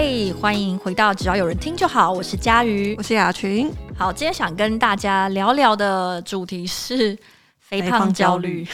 嘿，欢迎回到只要有人听就好，我是佳瑜，我是雅群。好，今天想跟大家聊聊的主题是肥胖焦虑。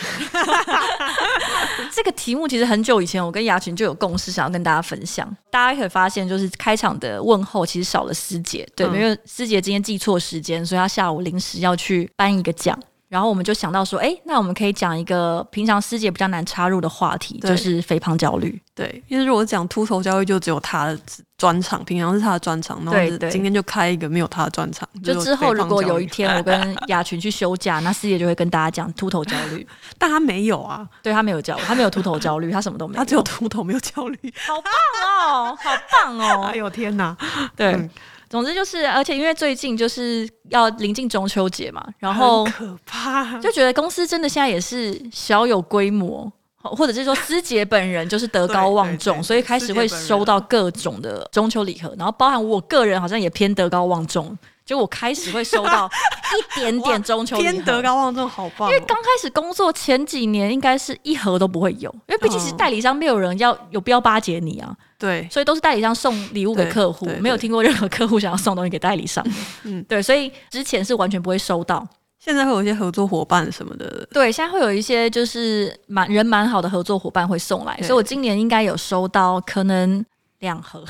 这个题目其实很久以前我跟雅群就有共识，想要跟大家分享。大家可以发现，就是开场的问候其实少了师姐，对，嗯、因为师姐今天记错时间，所以她下午临时要去颁一个奖。然后我们就想到说，哎，那我们可以讲一个平常师姐比较难插入的话题，就是肥胖焦虑。对，因为如果讲秃头焦虑，就只有他的专场，平常是他的专场。然后今天就开一个没有他的专场。就之后如果有一天我跟雅群去休假，那师姐就会跟大家讲秃头焦虑。但他没有啊，对他没有焦虑，他没有秃头焦虑，他什么都没有，他只有秃头没有焦虑。好棒哦，好棒哦！哎呦天哪，对。嗯总之就是，而且因为最近就是要临近中秋节嘛，然后可怕，就觉得公司真的现在也是小有规模，或者是说师姐本人就是德高望重，所以开始会收到各种的中秋礼盒，然后包含我个人好像也偏德高望重。就我开始会收到 一点点中秋礼盒，天德高望重，好棒、哦！因为刚开始工作前几年，应该是一盒都不会有，因为毕竟是代理商，没有人要有必要巴结你啊。对，所以都是代理商送礼物给客户，没有听过任何客户想要送东西给代理商。嗯，对，所以之前是完全不会收到。现在会有一些合作伙伴什么的，对，现在会有一些就是蛮人蛮好的合作伙伴会送来，所以我今年应该有收到可能两盒。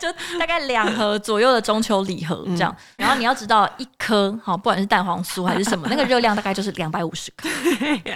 就大概两盒左右的中秋礼盒这样，嗯、然后你要知道一颗哈，不管是蛋黄酥还是什么，那个热量大概就是两百五十卡。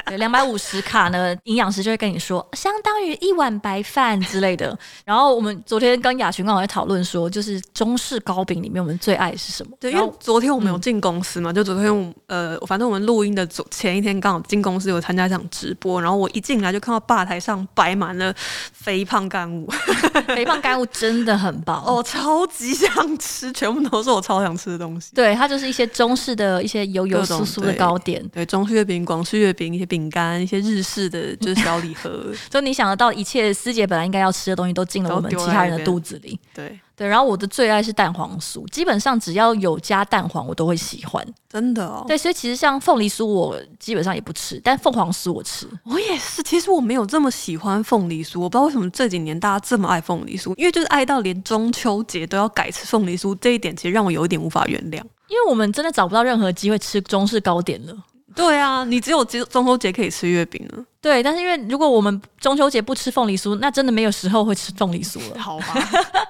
对，两百五十卡呢，营养师就会跟你说，相当于一碗白饭之类的。然后我们昨天跟雅群刚好在讨论说，就是中式糕饼里面我们最爱是什么？对，因为昨天我们有进公司嘛，嗯、就昨天呃，反正我们录音的昨前一天刚好进公司有参加一场直播，然后我一进来就看到吧台上摆满了肥胖干物，肥胖干物真的很棒。哦，超级想吃，全部都是我超想吃的东西。对，它就是一些中式的一些油油酥酥的糕点，对，对，中式月饼、广式月饼、一些饼干、一些日式的 就是小礼盒，就你想得到一切师姐本来应该要吃的东西，都进了我们其他人的肚子里。对。对，然后我的最爱是蛋黄酥，基本上只要有加蛋黄，我都会喜欢。真的哦。对，所以其实像凤梨酥，我基本上也不吃，但凤凰酥我吃。我也是，其实我没有这么喜欢凤梨酥，我不知道为什么这几年大家这么爱凤梨酥，因为就是爱到连中秋节都要改吃凤梨酥，这一点其实让我有一点无法原谅。因为我们真的找不到任何机会吃中式糕点了。对啊，你只有中秋节可以吃月饼了。对，但是因为如果我们中秋节不吃凤梨酥，那真的没有时候会吃凤梨酥了。好吧。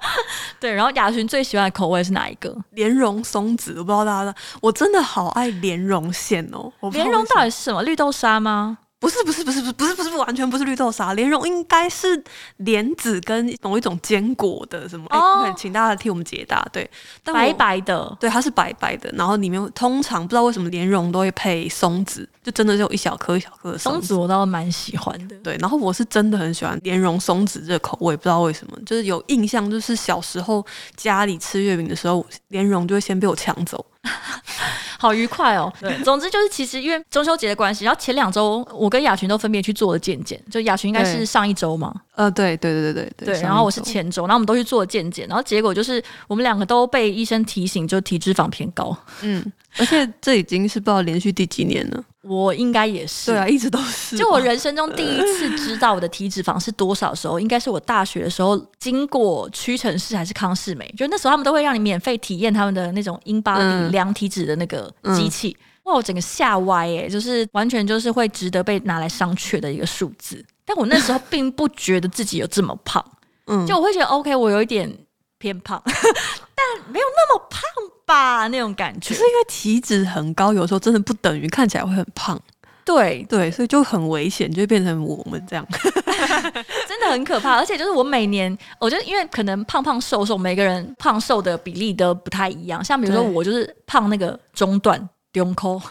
对，然后雅群最喜欢的口味是哪一个？莲蓉松子，我不知道大家，我真的好爱莲蓉馅哦。莲蓉到底是什么？绿豆沙吗？不是不是不是不是不是不是不完全不是绿豆沙，莲蓉应该是莲子跟某一种坚果的什么？哎、哦欸，请大家替我们解答。对，白白的，对，它是白白的，然后里面通常不知道为什么莲蓉都会配松子，就真的是有一小颗一小颗的松子，松子我倒蛮喜欢的。对，然后我是真的很喜欢莲蓉松子这个口味，不知道为什么，就是有印象，就是小时候家里吃月饼的时候，莲蓉就会先被我抢走。好愉快哦！对，总之就是其实因为中秋节的关系，然后前两周我跟雅群都分别去做了健检，就雅群应该是上一周嘛，呃，对对对对对对，然后我是前周，然后我们都去做了健检，然后结果就是我们两个都被医生提醒，就体脂肪偏高，嗯，而且这已经是不知道连续第几年了。我应该也是，对啊，一直都是。就我人生中第一次知道我的体脂肪是多少的时候，应该是我大学的时候经过屈臣氏还是康士美，就那时候他们都会让你免费体验他们的那种 InBody 量体脂的那个机器。嗯、哇，我整个吓歪哎，就是完全就是会值得被拿来商榷的一个数字。但我那时候并不觉得自己有这么胖，嗯，就我会觉得 OK，我有一点偏胖，但没有那么胖。吧，那种感觉，是因为体脂很高，有时候真的不等于看起来会很胖。对对，所以就很危险，就会变成我们这样，真的很可怕。而且就是我每年，我觉得因为可能胖胖瘦瘦，每个人胖瘦的比例都不太一样。像比如说我就是胖那个中段，中扣。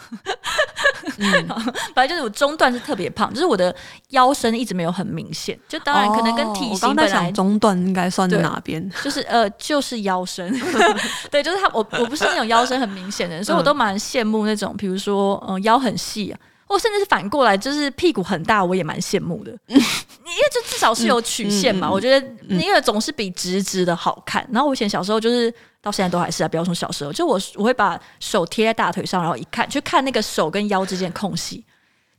嗯，反正就是我中段是特别胖，就是我的腰身一直没有很明显。就当然可能跟体型本来中段应该算哪边？就是呃，就是腰身。对，就是他，我我不是那种腰身很明显的人，所以我都蛮羡慕那种，比如说嗯、呃，腰很细啊。或甚至是反过来，就是屁股很大，我也蛮羡慕的。因为这至少是有曲线嘛，我觉得因为总是比直直的好看。然后我以前小时候就是到现在都还是啊，不要说小时候，就我我会把手贴在大腿上，然后一看，去看那个手跟腰之间的空隙，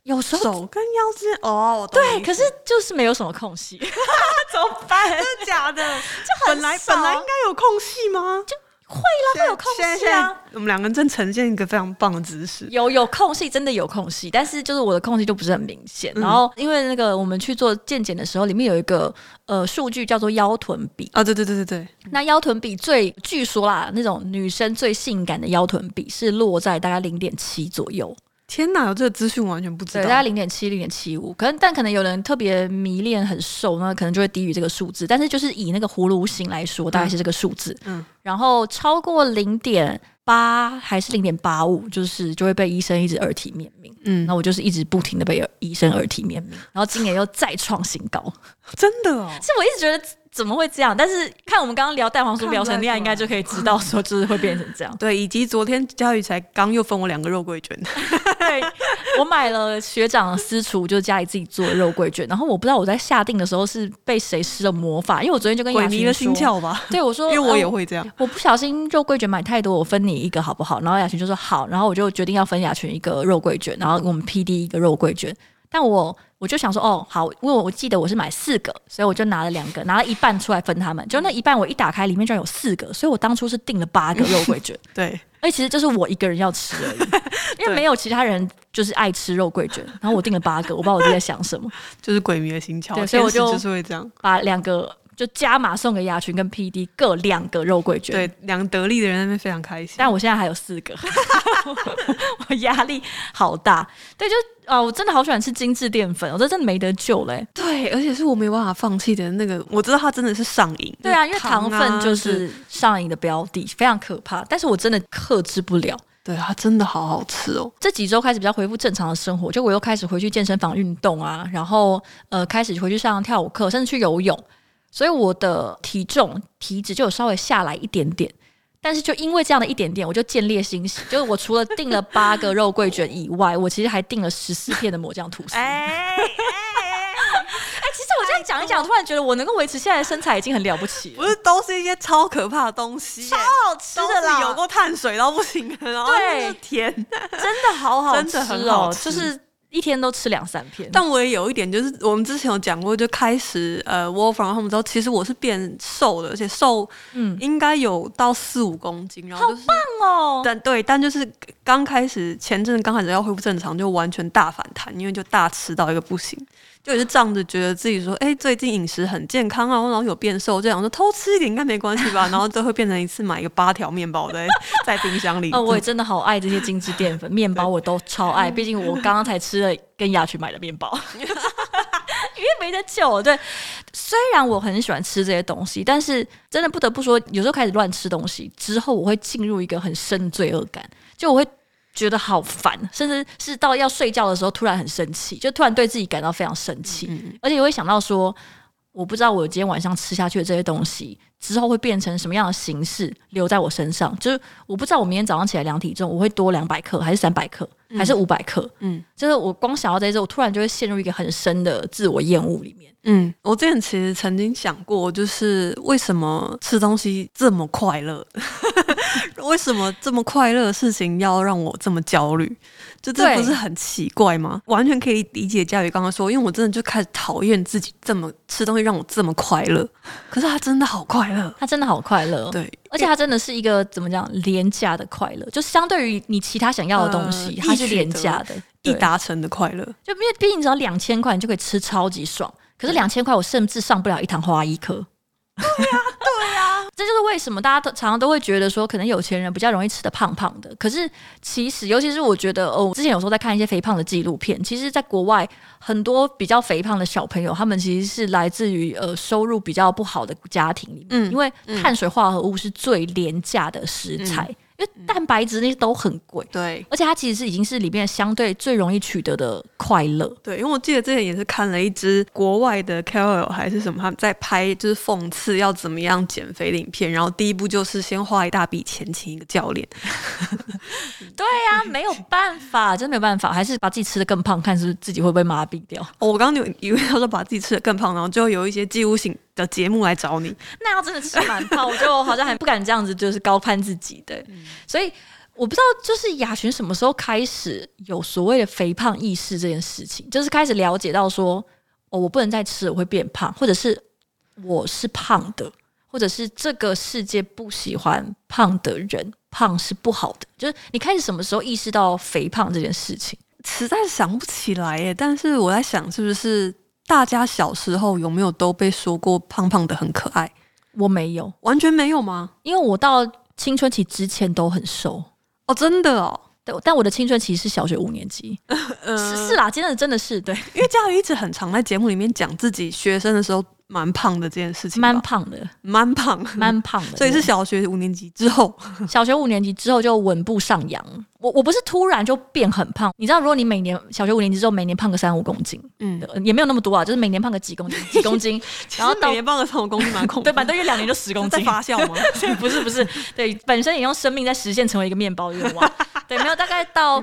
有时候手跟腰之间哦，对，可是就是没有什么空隙，怎么办？真的假的？就本来本来应该有空隙吗？就。会啦，会有空隙啊！我们两个人正呈现一个非常棒的姿势。有有空隙，真的有空隙，但是就是我的空隙就不是很明显。嗯、然后因为那个我们去做健检的时候，里面有一个呃数据叫做腰臀比啊，对对对对对。那腰臀比最据说啦，那种女生最性感的腰臀比是落在大概零点七左右。天哪，有这个资讯完全不知道。对，大概零点七、零点七五，可能但可能有人特别迷恋很瘦，那可能就会低于这个数字。但是就是以那个葫芦形来说，大概是这个数字。嗯，然后超过零点八还是零点八五，就是就会被医生一直耳提面命。嗯，那我就是一直不停的被医生耳提面命，然后今年又再创新高，真的哦。是我一直觉得。怎么会这样？但是看我们刚刚聊蛋黄酥聊成那样，应该就可以知道说就是会变成这样。对，以及昨天佳宇才刚又分我两个肉桂卷。对，我买了学长私厨，就是家里自己做的肉桂卷。然后我不知道我在下定的时候是被谁施了魔法，因为我昨天就跟雅群说，鬼迷了心窍吧。对，我说，因为我也会这样、嗯。我不小心肉桂卷买太多，我分你一个好不好？然后雅群就说好，然后我就决定要分雅群一个肉桂卷，然后我们 PD 一个肉桂卷。但我我就想说，哦，好，因为我记得我是买四个，所以我就拿了两个，拿了一半出来分他们。就那一半，我一打开，里面居然有四个，所以我当初是订了八个肉桂卷。对，而且其实就是我一个人要吃而已，因为没有其他人就是爱吃肉桂卷。然后我订了八个，我不知道我自己在想什么，就是鬼迷的心窍。对，所以我就就是会这样，把两个就加码送给雅群跟 PD 各两个肉桂卷。对，两个得利的人那边非常开心。但我现在还有四个，我压力好大。对，就。哦，我真的好喜欢吃精致淀粉，我这真的没得救嘞、欸。对，而且是我没办法放弃的那个，我知道它真的是上瘾。对啊，因为糖分就是上瘾的标的，非常可怕。但是我真的克制不了。对，它真的好好吃哦。这几周开始比较恢复正常的生活，就我又开始回去健身房运动啊，然后呃开始回去上跳舞课，甚至去游泳，所以我的体重体脂就有稍微下来一点点。但是就因为这样的一点点，我就见猎心喜。就是我除了订了八个肉桂卷以外，我其实还订了十四片的抹酱吐司。哎！其实我这样讲一讲，突然觉得我能够维持现在的身材已经很了不起了。不是，都是一些超可怕的东西，超好吃的啦，有过碳水到不行，然后对甜，真的好好吃哦，真的很好吃，就是。一天都吃两三片，但我也有一点，就是我们之前有讲过，就开始呃，work from home 之后，其实我是变瘦的，而且瘦，嗯，应该有到四五公斤，然后就是，好棒哦！但对，但就是刚开始前阵子刚开始要恢复正常，就完全大反弹，因为就大吃到一个不行。就也是仗着觉得自己说，哎、欸，最近饮食很健康啊，然后有变瘦，这样说偷吃一点应该没关系吧，然后就会变成一次买一个八条面包在在冰箱里。哦，我也真的好爱这些精致淀粉面包，我都超爱。毕竟我刚刚才吃了跟雅群买的面包，因为没得救。对，虽然我很喜欢吃这些东西，但是真的不得不说，有时候开始乱吃东西之后，我会进入一个很深的罪恶感，就我会。觉得好烦，甚至是到要睡觉的时候，突然很生气，就突然对自己感到非常生气，而且也会想到说，我不知道我今天晚上吃下去的这些东西之后会变成什么样的形式留在我身上，就是我不知道我明天早上起来量体重，我会多两百克，还是三百克，还是五百克？嗯，就是我光想到这些，我突然就会陷入一个很深的自我厌恶里面。嗯，我之前其实曾经想过，就是为什么吃东西这么快乐？为什么这么快乐的事情要让我这么焦虑？就这不是很奇怪吗？完全可以理解佳宇刚刚说，因为我真的就开始讨厌自己这么吃东西让我这么快乐。可是他真的好快乐，他真的好快乐。对，而且他真的是一个怎么讲廉价的快乐，就相对于你其他想要的东西，它、呃、是廉价的、易达成的快乐。就因为毕竟只要两千块，你就可以吃超级爽。可是两千块，我甚至上不了一堂花艺课。对呀，对呀，这就是为什么大家都常常都会觉得说，可能有钱人比较容易吃的胖胖的。可是其实，尤其是我觉得，哦，之前有时候在看一些肥胖的纪录片，其实，在国外很多比较肥胖的小朋友，他们其实是来自于呃收入比较不好的家庭里面，嗯，因为碳水化合物是最廉价的食材。嗯因为蛋白质那些都很贵，对，而且它其实是已经是里面相对最容易取得的快乐，对。因为我记得之前也是看了一支国外的 KOL 还是什么，他们在拍就是讽刺要怎么样减肥的影片，然后第一步就是先花一大笔钱请一个教练。对呀、啊，没有办法，真没有办法，还是把自己吃的更胖，看是不是自己会不会麻痹掉。哦、我刚刚以为他说把自己吃的更胖，然后就有一些记录性的节目来找你，那要真的吃满胖，我就好像还不敢这样子，就是高攀自己的。嗯、所以我不知道，就是雅群什么时候开始有所谓的肥胖意识这件事情，就是开始了解到说，哦，我不能再吃，我会变胖，或者是我是胖的，或者是这个世界不喜欢胖的人，胖是不好的。就是你开始什么时候意识到肥胖这件事情？实在想不起来耶。但是我在想，是不是大家小时候有没有都被说过胖胖的很可爱？我没有，完全没有吗？因为我到青春期之前都很瘦。哦，真的哦，对，但我的青春期是小学五年级，呃、是是啦，真的真的是对，因为佳瑜一直很常在节目里面讲自己学生的时候蛮胖的这件事情，蛮胖的，蛮胖，蛮胖的，所以是小学五年级之后，小学五年级之后就稳步上扬。我我不是突然就变很胖，你知道，如果你每年小学五年级之后每年胖个三五公斤，嗯，也没有那么多啊，就是每年胖个几公斤 几公斤，然后每年胖个三五公斤蛮恐怖，对，反正一两年就十公斤，发酵吗？不是不是，对，本身也用生命在实现成为一个面包愿望，对，没有，大概到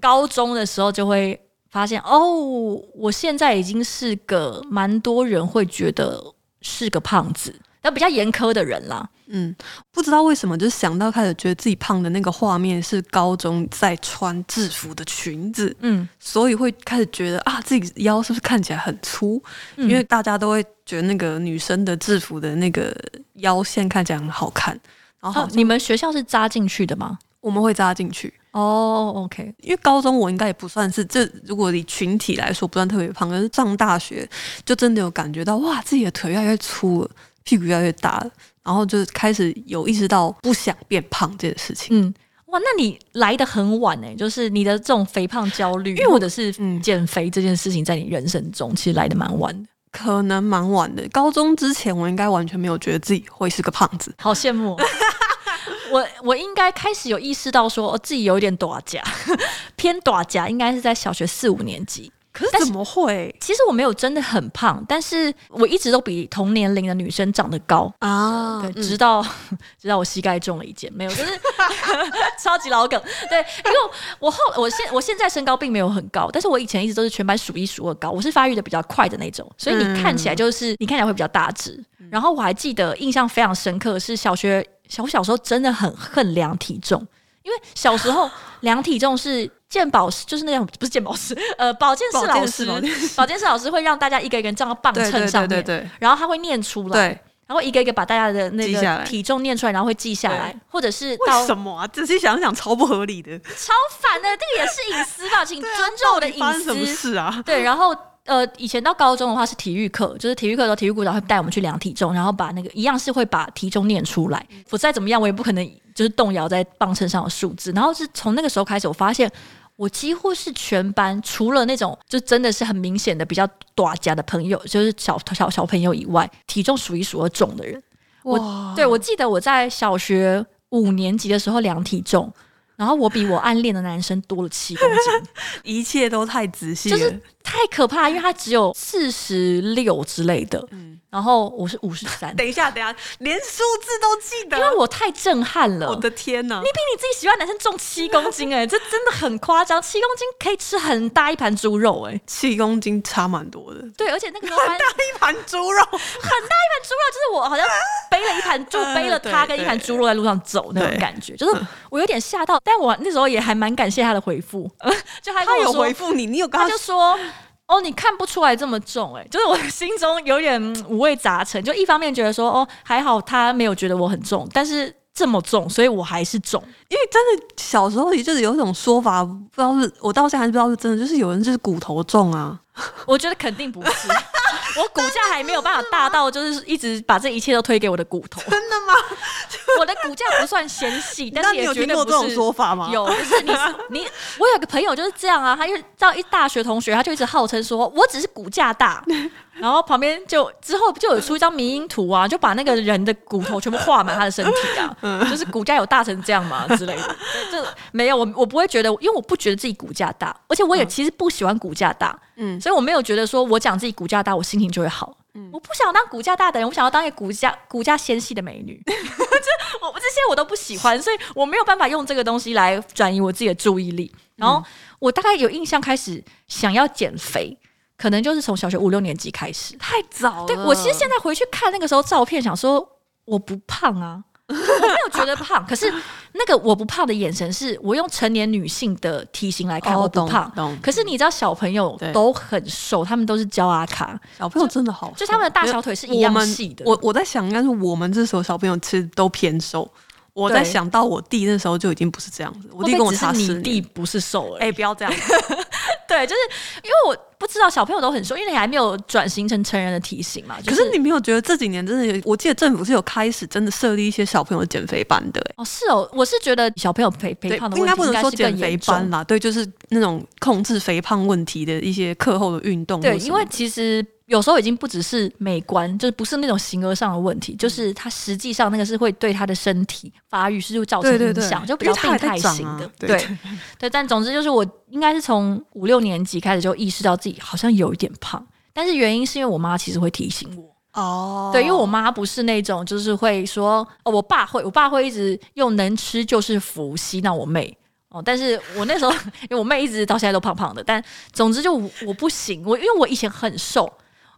高中的时候就会发现，哦，我现在已经是个蛮多人会觉得是个胖子。要比较严苛的人啦，嗯，不知道为什么，就是想到开始觉得自己胖的那个画面是高中在穿制服的裙子，嗯，所以会开始觉得啊，自己腰是不是看起来很粗？嗯，因为大家都会觉得那个女生的制服的那个腰线看起来很好看。然后，啊，你们学校是扎进去的吗？我们会扎进去。哦，OK，因为高中我应该也不算是这，如果以群体来说不算特别胖，可是上大学就真的有感觉到哇，自己的腿越来越粗了。屁股越来越大了，然后就开始有意识到不想变胖这件事情。嗯，哇，那你来的很晚哎，就是你的这种肥胖焦虑，因为或者是减肥这件事情，在你人生中其实来的蛮晚的，可能蛮晚的。高中之前，我应该完全没有觉得自己会是个胖子，好羡慕。我我应该开始有意识到说，我自己有一点大只，偏大只，应该是在小学四五年级。可是怎么会？其实我没有真的很胖，但是我一直都比同年龄的女生长得高啊。对，直到、嗯、直到我膝盖中了一箭，没有，就是 超级老梗。对，因为我后我现我现在身高并没有很高，但是我以前一直都是全班数一数二高，我是发育的比较快的那种，所以你看起来就是、嗯、你看起来会比较大只。然后我还记得印象非常深刻是小学小小时候真的很恨量体重，因为小时候 量体重是。健保师就是那样，不是健保师，呃，保健室老师，保健室老师会让大家一个一个站到磅秤上面，然后他会念出来，然后一个一个把大家的那个体重念出来，然后会记下来，或者是到为什么啊？仔细想想，超不合理的，超烦的，这个也是隐私吧？请尊重我的隐私。什么事啊？对，然后。呃，以前到高中的话是体育课，就是体育课的时候，体育股长会带我们去量体重，然后把那个一样是会把体重念出来。我再怎么样，我也不可能就是动摇在磅秤上的数字。然后是从那个时候开始，我发现我几乎是全班除了那种就真的是很明显的比较大家的朋友，就是小小小朋友以外，体重数一数二重的人。我对我记得我在小学五年级的时候量体重。然后我比我暗恋的男生多了七公斤，一切都太仔细，就是太可怕，因为他只有四十六之类的。嗯然后我是五十三。等一下，等一下，连数字都记得，因为我太震撼了。我的天哪！你比你自己喜欢男生重七公斤哎、欸，这真的很夸张。七公斤可以吃很大一盘猪肉哎、欸，七公斤差蛮多的。对，而且那个很大一盘猪肉，很大一盘猪肉，就是我好像背了一盘，就 背了他跟一盘猪肉在路上走那种感觉，就是我有点吓到。但我那时候也还蛮感谢他的回复，就他他有回复你，你有跟他，他就说。哦，你看不出来这么重哎、欸，就是我心中有点五味杂陈，就一方面觉得说哦还好他没有觉得我很重，但是这么重，所以我还是重，因为真的小时候也就是有一种说法，不知道是我到现在还是不知道是真的，就是有人就是骨头重啊，我觉得肯定不是。我骨架还没有办法大到，就是一直把这一切都推给我的骨头。真的吗？我的骨架不算纤细，但是也绝对不是。有听过这种说法吗？有，就是你你，我有个朋友就是这样啊，他就到一大学同学，他就一直号称说，我只是骨架大。然后旁边就之后就有出一张迷因图啊，就把那个人的骨头全部画满他的身体啊，就是骨架有大成这样嘛之类的。就没有我，我不会觉得，因为我不觉得自己骨架大，而且我也其实不喜欢骨架大，嗯，所以我没有觉得说我讲自己骨架大，我心情就会好。嗯，我不想当骨架大的人，我想要当一个骨架骨架纤细的美女。这我这些我都不喜欢，所以我没有办法用这个东西来转移我自己的注意力。然后我大概有印象开始想要减肥。可能就是从小学五六年级开始，太早了。对，我其实现在回去看那个时候照片，想说我不胖啊，我没有觉得胖，可是那个我不胖的眼神是我用成年女性的体型来看，我不胖。可是你知道小朋友都很瘦，他们都是娇阿卡，小朋友真的好，就他们的大小腿是一样细的。我我在想，应该是我们这时候小朋友其实都偏瘦。我在想到我弟那时候就已经不是这样子，我弟跟我差十年。你弟不是瘦了哎，不要这样。对，就是因为我不知道小朋友都很瘦，因为你还没有转型成成人的体型嘛。可是你没有觉得这几年真的有？我记得政府是有开始真的设立一些小朋友减肥班的。哦，是哦，我是觉得小朋友肥肥胖的应该不能说减肥班啦，对，就是那种控制肥胖问题的一些课后的运动。对，因为其实。有时候已经不只是美观，就是不是那种形而上的问题，就是它实际上那个是会对他的身体发育是就造成影响，就比较病态型的。对对，对，对，但总之就是我应该是从五六年级开始就意识到自己好像有一点胖，但是原因是因为我妈其实会提醒我。哦，对，因为我妈不是那种就是会说哦，我爸会，我爸会一直用能吃就是福吸纳我妹。哦，但是我那时候 因为我妹一直到现在都胖胖的，但总之就我不行，我因为我以前很瘦。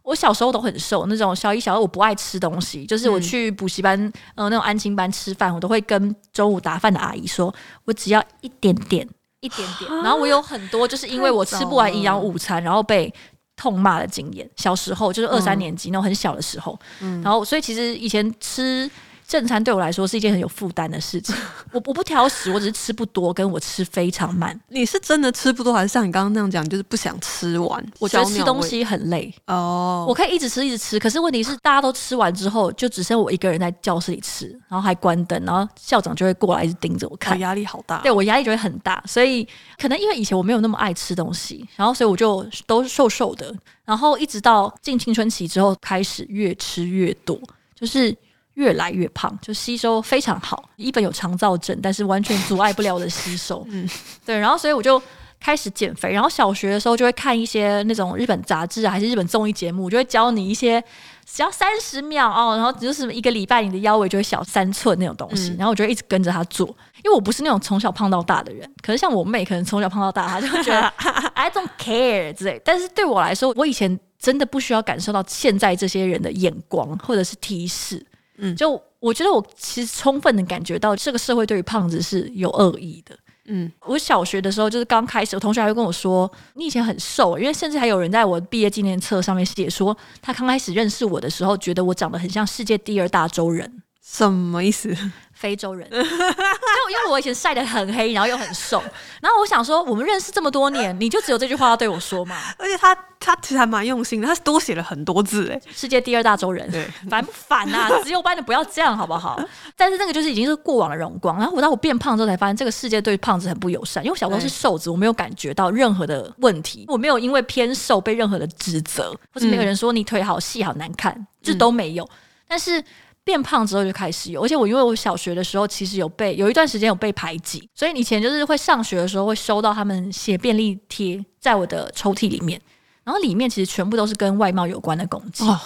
我小时候都很瘦，那种小一、小二我不爱吃东西，就是我去补习班，嗯、呃，那种安亲班吃饭，我都会跟中午打饭的阿姨说，我只要一点点，一点点。然后我有很多就是因为我吃不完营养午餐，然后被痛骂的经验。小时候就是二三年级、嗯、那种很小的时候，嗯、然后所以其实以前吃。正餐对我来说是一件很有负担的事情。我我不挑食，我只是吃不多，跟我吃非常慢。你是真的吃不多，还是像你刚刚那样讲，就是不想吃完？我觉得吃东西很累哦。我可以一直吃一直吃，可是问题是大家都吃完之后，就只剩我一个人在教室里吃，然后还关灯，然后校长就会过来一直盯着我看，压力好大。对，我压力就会很大，所以可能因为以前我没有那么爱吃东西，然后所以我就都瘦瘦的，然后一直到进青春期之后，开始越吃越多，就是。越来越胖，就吸收非常好。一本有肠造症，但是完全阻碍不了我的吸收。嗯，对。然后，所以我就开始减肥。然后小学的时候就会看一些那种日本杂志啊，还是日本综艺节目，就会教你一些只要三十秒哦，然后就是一个礼拜你的腰围就会小三寸那种东西。嗯、然后我就一直跟着他做，因为我不是那种从小胖到大的人。可是像我妹，可能从小胖到大，她就会觉得 I don't care 之类。但是对我来说，我以前真的不需要感受到现在这些人的眼光或者是提示。嗯，就我觉得我其实充分的感觉到这个社会对于胖子是有恶意的。嗯，我小学的时候就是刚开始，我同学还会跟我说：“你以前很瘦。”因为甚至还有人在我毕业纪念册上面写说，他刚开始认识我的时候，觉得我长得很像世界第二大洲人。什么意思？非洲人，因为因为我以前晒得很黑，然后又很瘦，然后我想说，我们认识这么多年，你就只有这句话要对我说嘛？而且他他其实还蛮用心的，他多写了很多字哎，世界第二大洲人，对，烦不烦啊？只有班的不要这样好不好？但是那个就是已经是过往的荣光。然后我当我变胖之后，才发现这个世界对胖子很不友善。因为我小时候是瘦子，我没有感觉到任何的问题，我没有因为偏瘦被任何的指责，或者没有人说你腿好细好难看，这都没有。但是。变胖之后就开始有，而且我因为我小学的时候其实有被有一段时间有被排挤，所以以前就是会上学的时候会收到他们写便利贴在我的抽屉里面，然后里面其实全部都是跟外貌有关的攻击。哦，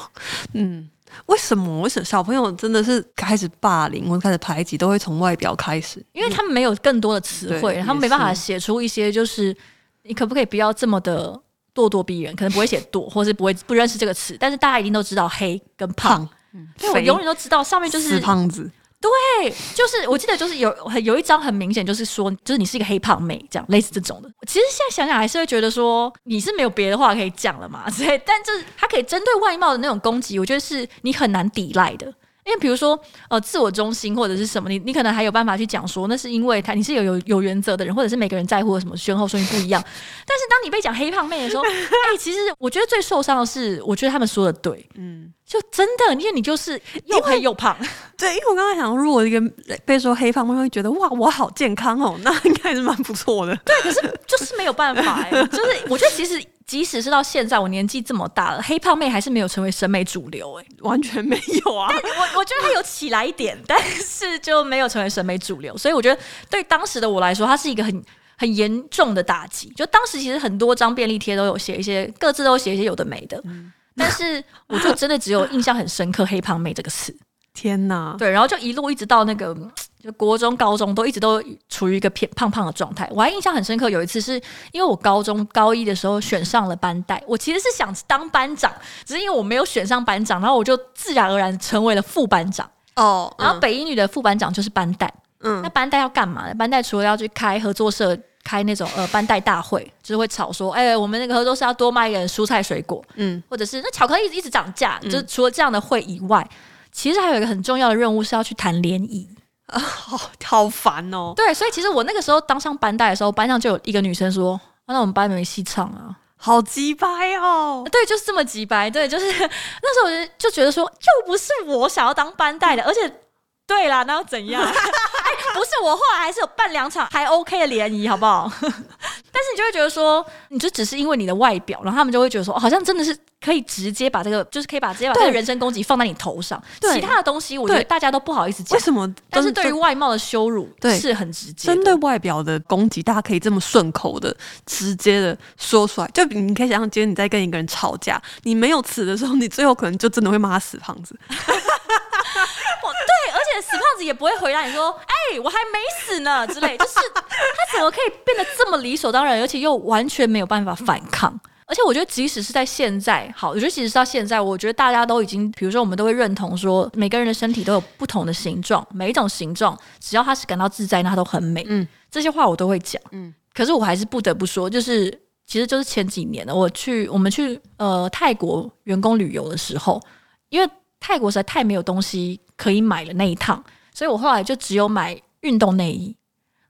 嗯，为什么？为什么小朋友真的是开始霸凌或者开始排挤都会从外表开始？因为他们没有更多的词汇，他们没办法写出一些就是你可不可以不要这么的咄咄逼人？可能不会写 咄，或是不会不认识这个词，但是大家一定都知道黑跟胖。胖嗯，因为我永远都知道上面就是死胖子，对，就是我记得就是有很有一张很明显就是说，就是你是一个黑胖妹这样，类似这种的。其实现在想想还是会觉得说你是没有别的话可以讲了嘛，所以但就是他可以针对外貌的那种攻击，我觉得是你很难抵赖的。因为比如说，呃，自我中心或者是什么，你你可能还有办法去讲说，那是因为他你是有有有原则的人，或者是每个人在乎的什么先后顺序不一样。但是当你被讲黑胖妹的时候，哎、欸，其实我觉得最受伤的是，我觉得他们说的对，嗯，就真的，因为你就是又黑又胖。对，因为我刚才想，如果一个被说黑胖妹，会觉得哇，我好健康哦，那应该是蛮不错的。对，可是 就是没有办法哎、欸，就是我觉得其实。即使是到现在，我年纪这么大了，黑胖妹还是没有成为审美主流，欸，哎，完全没有啊！我我觉得她有起来一点，但是就没有成为审美主流，所以我觉得对当时的我来说，它是一个很很严重的打击。就当时其实很多张便利贴都有写一些，各自都写一些有的没的，嗯，但是我就真的只有印象很深刻“黑胖妹”这个词。天哪！对，然后就一路一直到那个。就国中、高中都一直都处于一个偏胖胖的状态。我还印象很深刻，有一次是因为我高中高一的时候选上了班带，我其实是想当班长，只是因为我没有选上班长，然后我就自然而然成为了副班长。哦，然后北一女的副班长就是班带。嗯，那班带要干嘛呢？班带除了要去开合作社，开那种呃班代大会，就是会吵说，哎、欸，我们那个合作社要多卖一点蔬菜水果，嗯，或者是那巧克力一直涨价，嗯、就是除了这样的会以外，其实还有一个很重要的任务是要去谈联谊啊，好好烦哦。对，所以其实我那个时候当上班代的时候，班上就有一个女生说，啊、那我们班没戏唱啊，好鸡掰哦。对，就是这么鸡掰。对，就是那时候我就就觉得说，又不是我想要当班代的，而且。对啦，那又怎样？哎，不是，我后来还是有办两场还 OK 的联谊，好不好？但是你就会觉得说，你就只是因为你的外表，然后他们就会觉得说，哦、好像真的是可以直接把这个，就是可以把直接把这个人身攻击放在你头上。其他的东西，我觉得大家都不好意思讲。为什么？但是对于外貌的羞辱，是很直接。针对外表的攻击，大家可以这么顺口的、直接的说出来。就你可以想象，今天你在跟一个人吵架，你没有词的时候，你最后可能就真的会骂他死胖子。也不会回答你说：“哎、欸，我还没死呢”之类，就是他怎么可以变得这么理所当然，而且又完全没有办法反抗？而且我觉得，即使是在现在，好，我觉得即使是到现在，我觉得大家都已经，比如说，我们都会认同说，每个人的身体都有不同的形状，每一种形状，只要他是感到自在，那他都很美。嗯，这些话我都会讲。嗯，可是我还是不得不说，就是其实就是前几年的，我去我们去呃泰国员工旅游的时候，因为泰国实在太没有东西。可以买了那一趟，所以我后来就只有买运动内衣。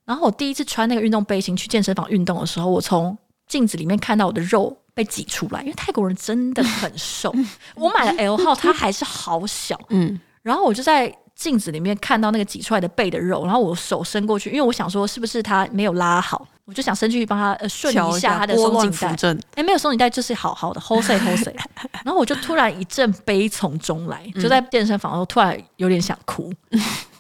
然后我第一次穿那个运动背心去健身房运动的时候，我从镜子里面看到我的肉被挤出来，因为泰国人真的很瘦。我买了 L 号，它还是好小。嗯，然后我就在镜子里面看到那个挤出来的背的肉，然后我手伸过去，因为我想说是不是它没有拉好，我就想伸去帮它呃顺一下它的松紧带。哎，没有松紧带，就是好好的 hold 住 hold 住。然后我就突然一阵悲从中来，就在健身房的时候突然有点想哭，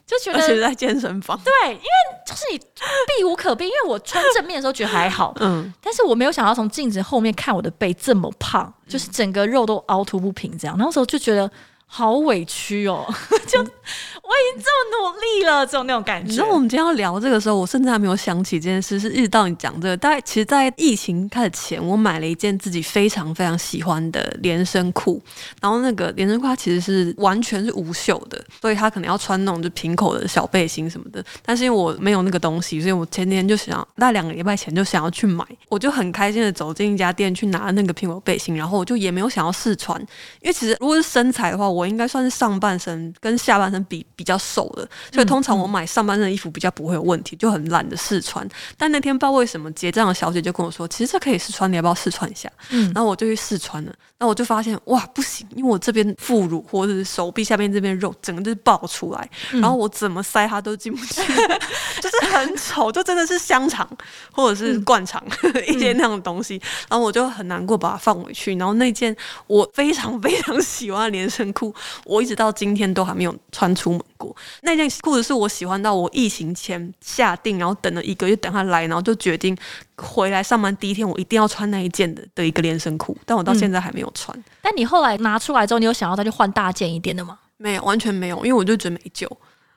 就觉得。在健身房。对，因为就是你避无可避，因为我穿正面的时候觉得还好，嗯，但是我没有想到从镜子后面看我的背这么胖，就是整个肉都凹凸不平这样，那时候就觉得。好委屈哦，就我已经这么努力了，这种那种感觉。你知道我们今天要聊这个时候，我甚至还没有想起这件事，是一直到你讲这个。大概其实，在疫情开始前，我买了一件自己非常非常喜欢的连身裤，然后那个连身裤它其实是完全是无袖的，所以它可能要穿那种就平口的小背心什么的。但是因为我没有那个东西，所以我前天就想，大概两个礼拜前就想要去买，我就很开心的走进一家店去拿那个苹果背心，然后我就也没有想要试穿，因为其实如果是身材的话，我。我应该算是上半身跟下半身比比较瘦的，所以通常我买上半身的衣服比较不会有问题，就很懒得试穿。但那天不知道为什么结账的小姐就跟我说，其实这可以试穿，你要不要试穿一下？嗯，然后我就去试穿了，然后我就发现哇，不行，因为我这边副乳或者是手臂下边这边肉整个就是爆出来，然后我怎么塞它都进不去，就是很丑，就真的是香肠或者是灌肠、嗯、一些那种东西，然后我就很难过把它放回去。然后那件我非常非常喜欢的连身裤。我一直到今天都还没有穿出门过。那件裤子是我喜欢到我疫情前下定，然后等了一个月等它来，然后就决定回来上班第一天我一定要穿那一件的的一个连身裤。但我到现在还没有穿。嗯。但你后来拿出来之后，你有想要再去换大件一点的吗？没有，完全没有，因为我就觉得没救。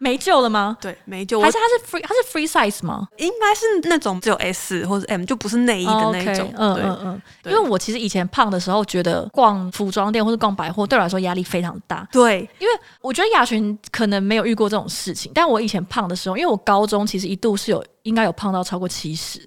没救了吗？对，没救。还是它是 free，它是 free size 吗？应该是那种只有 S 或者 M，就不是内衣的那种。嗯嗯嗯。因为我其实以前胖的时候，觉得逛服装店或者逛百货对我来说压力非常大。对，因为我觉得雅群可能没有遇过这种事情，但我以前胖的时候，因为我高中其实一度是有应该有胖到超过七十。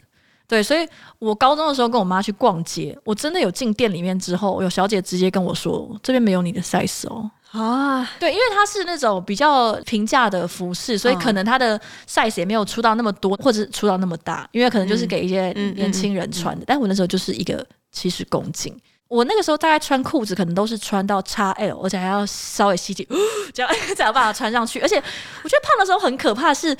对，所以我高中的时候跟我妈去逛街，我真的有进店里面之后，有小姐直接跟我说：“这边没有你的 size 哦。”啊，对，因为它是那种比较平价的服饰，所以可能它的 size 也没有出到那么多，或者出到那么大，因为可能就是给一些年轻人穿的。但我那时候就是一个七十公斤，我那个时候大概穿裤子可能都是穿到 XL，而且还要稍微吸紧，这样 才有办法穿上去。而且我觉得胖的时候很可怕是，是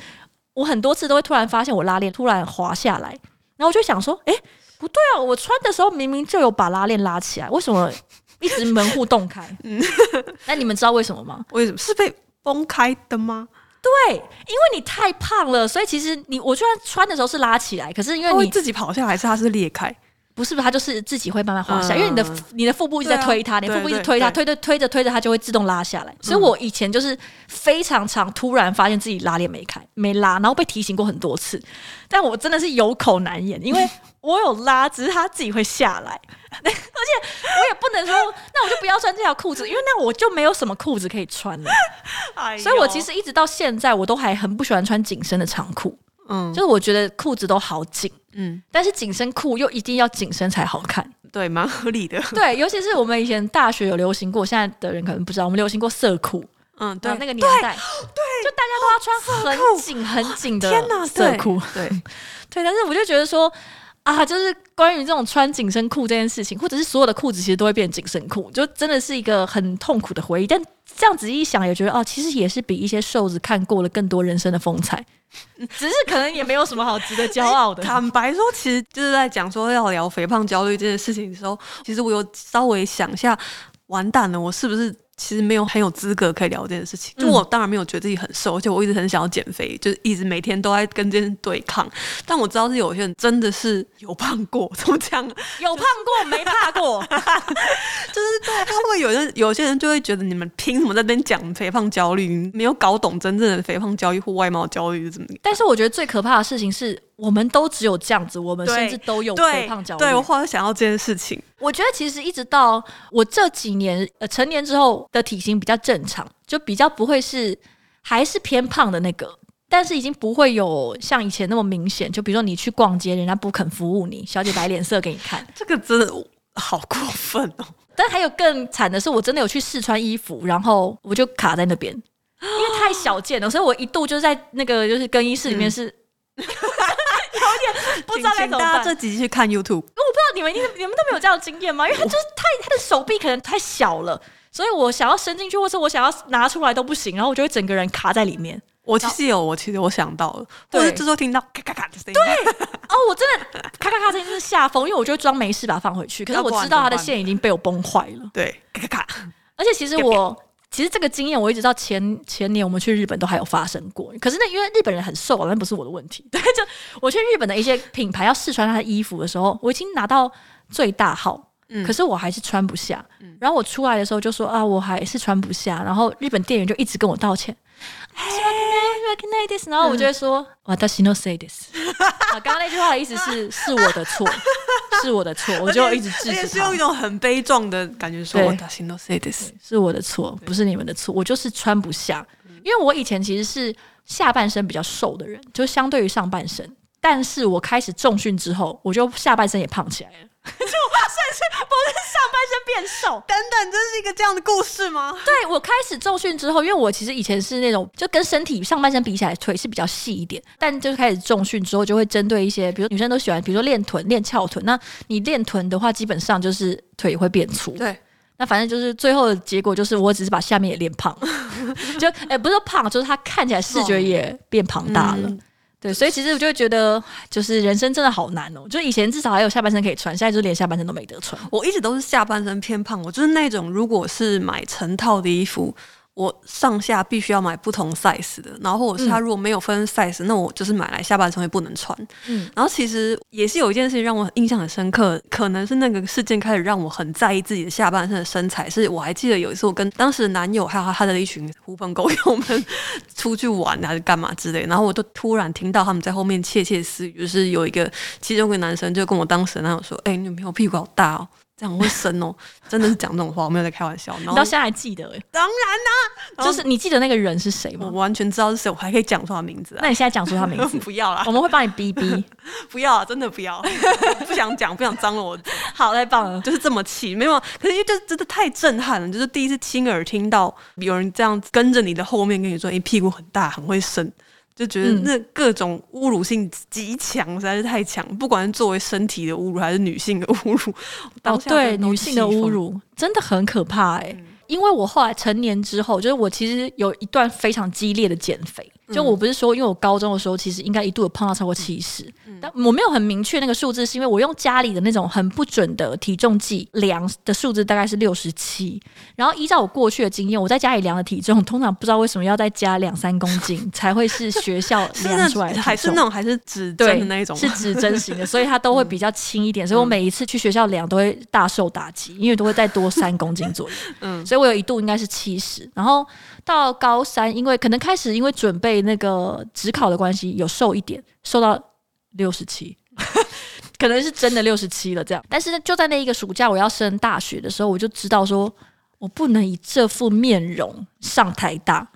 我很多次都会突然发现我拉链突然滑下来，然后我就想说，哎，不对啊，我穿的时候明明就有把拉链拉起来，为什么？一直门户洞开，嗯，那你们知道为什么吗？为什么是被崩开的吗？对，因为你太胖了，所以其实你我虽然穿的时候是拉起来，可是因为你自己跑下来，还是它是裂开？不是不是，它就是自己会慢慢滑下，嗯、因为你的你的腹部一直在推它，啊、你腹部一直推它，推推推着推着它就会自动拉下来。所以我以前就是非常常突然发现自己拉链没开没拉，然后被提醒过很多次，但我真的是有口难言，因为我有拉，只是它自己会下来。而且我也不能说，那我就不要穿这条裤子，因为那我就没有什么裤子可以穿了。哎、所以我其实一直到现在，我都还很不喜欢穿紧身的长裤。嗯，就是我觉得裤子都好紧，嗯，但是紧身裤又一定要紧身才好看，对，蛮合理的。对，尤其是我们以前大学有流行过，现在的人可能不知道，我们流行过色裤。嗯，对，那个年代，对，就大家都要穿很紧很紧的色裤，对，对。但是我就觉得说，啊，就是关于这种穿紧身裤这件事情，或者是所有的裤子其实都会变紧身裤，就真的是一个很痛苦的回忆。但这样子一想，也觉得哦，其实也是比一些瘦子看过了更多人生的风采，只是可能也没有什么好值得骄傲的。坦白说，其实就是在讲说要聊肥胖焦虑这件事情的时候，其实我有稍微想一下，完蛋了，我是不是？其实没有很有资格可以聊这件事情，就我当然没有觉得自己很瘦，而且我一直很想要减肥，就是一直每天都在跟这件事对抗。但我知道是有些人真的是有胖过，怎么讲？有胖过没怕过，就是对，他会有人有些人就会觉得你们凭什么在那边讲肥胖焦虑？没有搞懂真正的肥胖焦虑或外貌焦虑是怎么？但是我觉得最可怕的事情是。我们都只有这样子，我们甚至都有肥胖焦虑。对，我后来想到这件事情，我觉得其实一直到我这几年呃成年之后的体型比较正常，就比较不会是还是偏胖的那个，但是已经不会有像以前那么明显。就比如说你去逛街，人家不肯服务你，小姐摆脸色给你看，这个真的好过分哦。但还有更惨的是，我真的有去试穿衣服，然后我就卡在那边，因为太小件了，所以我一度就在那个就是更衣室里面是。嗯 有点不知道该怎么办。这几集去看 YouTube，我不知道你们你你们都没有这样的经验吗？因为他就是太他的手臂可能太小了，所以我想要伸进去，或者我想要拿出来都不行，然后我就会整个人卡在里面。我其实有，我其实我想到了，对，就是说听到咔咔咔的声音，对，哦，我真的咔咔咔声音是下风，因为我就会装没事把它放回去，可是我知道它的线已经被我崩坏了，对，咔咔咔，而且其实我。其实这个经验我一直到前前年我们去日本都还有发生过，可是那因为日本人很瘦，那不是我的问题。对，就我去日本的一些品牌要试穿他的衣服的时候，我已经拿到最大号，嗯，可是我还是穿不下。嗯，然后我出来的时候就说啊，我还是穿不下。然后日本店员就一直跟我道歉。然后我就会说，私のせいです。啊，刚刚那句话的意思是是我的错，是我的错，我就一直支持他。也是用一种很悲壮的感觉说，私のせいです，是我的错，不是你们的错，我就是穿不下。因为我以前其实是下半身比较瘦的人，就相对于上半身。 但是我开始重训之后，我就下半身也胖起来了，就算是不是上半身变瘦？等等，这是一个这样的故事吗？对，我开始重训之后，因为我其实以前是那种就跟身体上半身比起来，腿是比较细一点，但就是开始重训之后，就会针对一些，比如女生都喜欢，比如说练臀、练翘臀。那你练臀的话，基本上就是腿会变粗。对，那反正就是最后的结果就是，我只是把下面也练胖，就哎、欸，不是说胖，就是它看起来视觉也变庞大了。嗯对，所以其实我就会觉得，就是人生真的好难哦。就以前至少还有下半身可以穿，现在就连下半身都没得穿。我一直都是下半身偏胖，我就是那种如果是买成套的衣服。我上下必须要买不同 size 的，然后或者是他如果没有分 size，、嗯、那我就是买来下半身也不能穿。嗯，然后其实也是有一件事情让我印象很深刻，可能是那个事件开始让我很在意自己的下半身的身材。是我还记得有一次我跟当时的男友还有他的一群狐朋狗友们出去玩还是干嘛之类，然后我就突然听到他们在后面窃窃私语，就是有一个其中一个男生就跟我当时的男友说：“哎、欸，你女朋友屁股好大哦。”这样会生哦，真的是讲这种话，我没有在开玩笑。然后你到现在还记得哎？当然啦、啊，就是你记得那个人是谁吗？我完全知道是谁，我还可以讲出他名字、啊。那你现在讲出他名字？不要啦，我们会帮你逼逼。不要啊，真的不要，不想讲，不想脏了我。好，太棒了，就是这么气，没有。可是因为这真的太震撼了，就是第一次亲耳听到有人这样跟着你的后面跟你说：“你屁股很大，很会生。”就觉得那各种侮辱性极强，实在是太强。不管是作为身体的侮辱，还是女性的侮辱，哦，对，女性的侮辱真的很可怕哎、欸。嗯、因为我后来成年之后，就是我其实有一段非常激烈的减肥。就我不是说，因为我高中的时候其实应该一度有胖到超过七十、嗯，但我没有很明确那个数字，是因为我用家里的那种很不准的体重计量的数字大概是六十七，然后依照我过去的经验，我在家里量的体重通常不知道为什么要再加两三公斤 才会是学校量出来的，还是那种还是指针的那种，是指针型的，所以它都会比较轻一点，所以我每一次去学校量都会大受打击，因为都会再多三公斤左右，嗯，所以我有一度应该是七十，然后。到高三，因为可能开始因为准备那个职考的关系，有瘦一点，瘦到六十七。可能是真的六十七了这样。但是就在那一个暑假，我要升大学的时候，我就知道说我不能以这副面容上台大。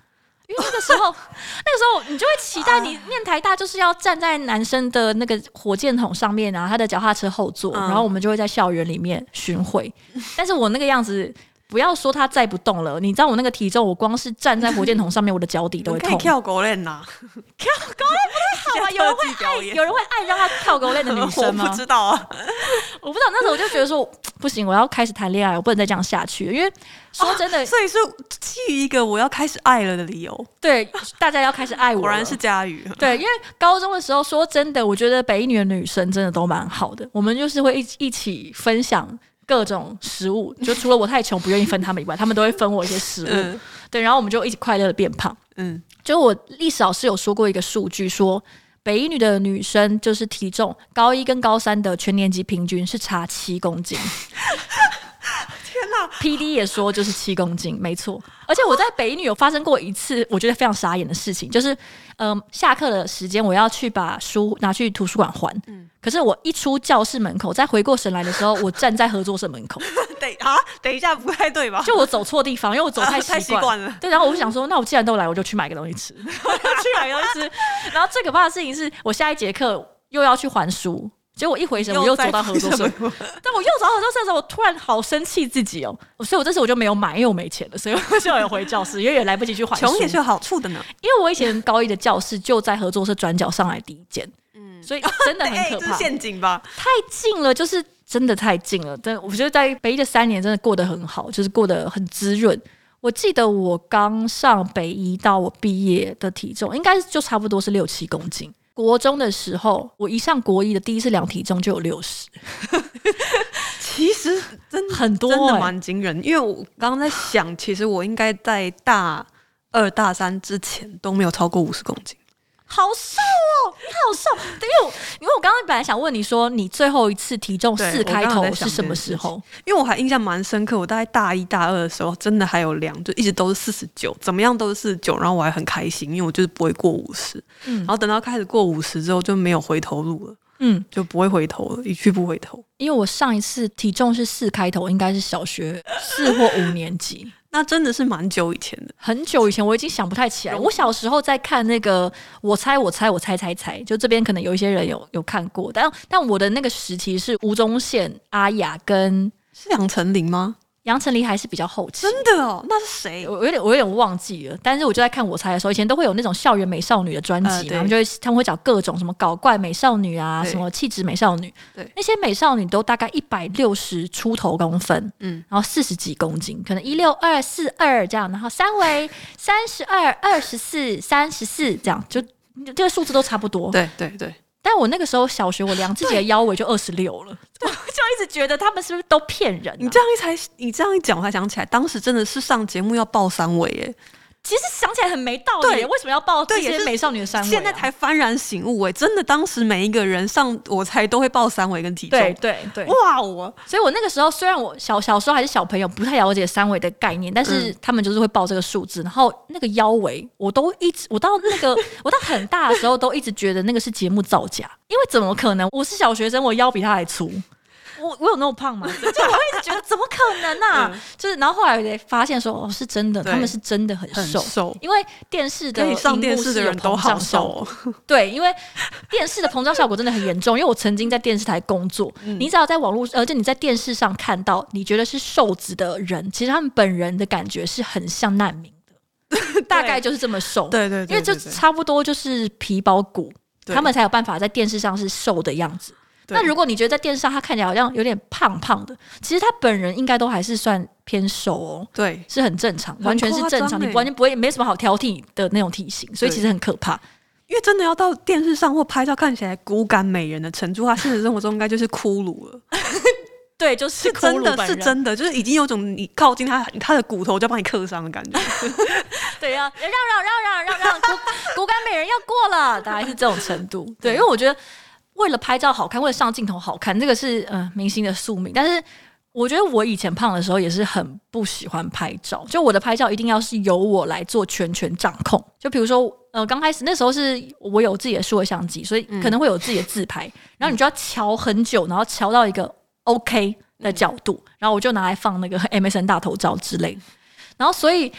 因为那个时候，那个时候你就会期待你念台大就是要站在男生的那个火箭筒上面啊，他的脚踏车后座，然后我们就会在校园里面巡回。但是我那个样子。不要说他再不动了，你知道我那个体重，我光是站在火箭筒上面，我的脚底都会痛。跳狗链呐，跳狗链不太好啊！有人会爱，有人会爱让他跳狗链的女生吗？我不知道啊，我不知道。那时候我就觉得说，不行，我要开始谈恋爱，我不能再这样下去了。因为说真的，哦、所以是基于一个我要开始爱了的理由。对，大家要开始爱我。果然是佳宇。对，因为高中的时候，说真的，我觉得北一女的女生真的都蛮好的，我们就是会一一起分享。各种食物，就除了我太穷不愿意分他们以外，他们都会分我一些食物。嗯、对，然后我们就一起快乐的变胖。嗯，就我历史老师有说过一个数据，说北一女的女生就是体重高一跟高三的全年级平均是差七公斤。天哪！P D 也说就是七公斤，没错。而且我在北女有发生过一次我觉得非常傻眼的事情，就是嗯、呃，下课的时间我要去把书拿去图书馆还。嗯。可是我一出教室门口，再回过神来的时候，我站在合作社门口。等啊，等一下，不太对吧？就我走错地方，因为我走太习惯了。对，然后我就想说，那我既然都来，我就去买个东西吃，去买个东西吃。然后最可怕的事情是我下一节课又要去还书。结果我一回神，我又走到合作社。但 我又走到合作社的时候，我突然好生气自己哦，所以我这次我就没有买，因为我没钱了，所以我就要回教室，因为也来不及去还书。穷也是有好处的呢，因为我以前高一的教室就在合作社转角上来第一间，嗯，所以真的很 可怕。欸、陷阱吧？太近了，就是真的太近了。但我觉得在北一的三年真的过得很好，就是过得很滋润。我记得我刚上北一到我毕业的体重，应该就差不多是六七公斤。国中的时候，我一上国一的第一次量体重就有六十，其实真的很多、欸，真的蛮惊人。因为我刚刚在想，其实我应该在大二大三之前都没有超过五十公斤。好瘦哦，你好瘦！因为我因为我刚刚本来想问你说，你最后一次体重四开头是什么时候？因为我还印象蛮深刻，我大概大一大二的时候，真的还有量，就一直都是四十九，怎么样都是四十九，然后我还很开心，因为我就是不会过五十。嗯，然后等到开始过五十之后，就没有回头路了。嗯，就不会回头了，一去不回头。因为我上一次体重是四开头，应该是小学四或五年级。那真的是蛮久以前的，很久以前，我已经想不太起来。我小时候在看那个，我猜我猜我猜猜猜，就这边可能有一些人有有看过，但但我的那个时期是吴宗宪、阿雅跟是杨丞琳吗？杨丞琳还是比较后期，真的哦？那是谁？我有点我有点忘记了。但是我就在看我猜的时候，以前都会有那种校园美少女的专辑嘛，他们就会他们会找各种什么搞怪美少女啊，什么气质美少女。对，那些美少女都大概一百六十出头公分，嗯，然后四十几公斤，可能一六二四二这样，然后三围三十二、二十四、三十四这样，就这个数字都差不多。对对对。但我那个时候小学，我量自己的腰围就二十六了，我就一直觉得他们是不是都骗人啊？你这样一才，你这样一讲，我才想起来，当时真的是上节目要报三围耶。其实想起来很没道理，为什么要报这些美少女的三围？现在才幡然醒悟，哎，真的，当时每一个人上我猜都会报三围跟体重，对对对，哇，我，所以我那个时候虽然我小小时候还是小朋友，不太了解三围的概念，但是他们就是会报这个数字，然后那个腰围我都一直，我到那个我到很大的时候都一直觉得那个是节目造假，因为怎么可能？我是小学生，我腰比他还粗。我我有那么胖吗？就我一直觉得 怎么可能啊？就是，然后后来发现说，哦，是真的，他们是真的很瘦，很瘦，因为电视的上电视的人都好瘦。对，因为电视的膨胀效果真的很严重。因为我曾经在电视台工作，你只要在网络，而且你在电视上看到你觉得是瘦子的人，其实他们本人的感觉是很像难民的，大概就是这么瘦。对对，因为就差不多就是皮包骨，他们才有办法在电视上是瘦的样子。那如果你觉得在电视上他看起来好像有点胖胖的，其实他本人应该都还是算偏瘦哦。对，是很正常，完全是正常，你完全不会没什么好挑剔的那种体型，所以其实很可怕。因为真的要到电视上或拍照看起来骨感美人的程度，他现实生活中应该就是骷髅了。对，就是是真的是真的，就是已经有种你靠近他，他的骨头就要把你刻伤的感觉。对呀，让让让让让让骨骨感美人要过了，大概是这种程度。对，因为我觉得。为了拍照好看，为了上镜头好看，这个是呃明星的宿命。但是我觉得我以前胖的时候也是很不喜欢拍照，就我的拍照一定要是由我来做全权掌控。就比如说，呃，刚开始那时候是我有自己的数位相机，所以可能会有自己的自拍，嗯、然后你就要调很久，然后调到一个 OK 的角度，然后我就拿来放那个 MSN 大头照之类的，然后所以。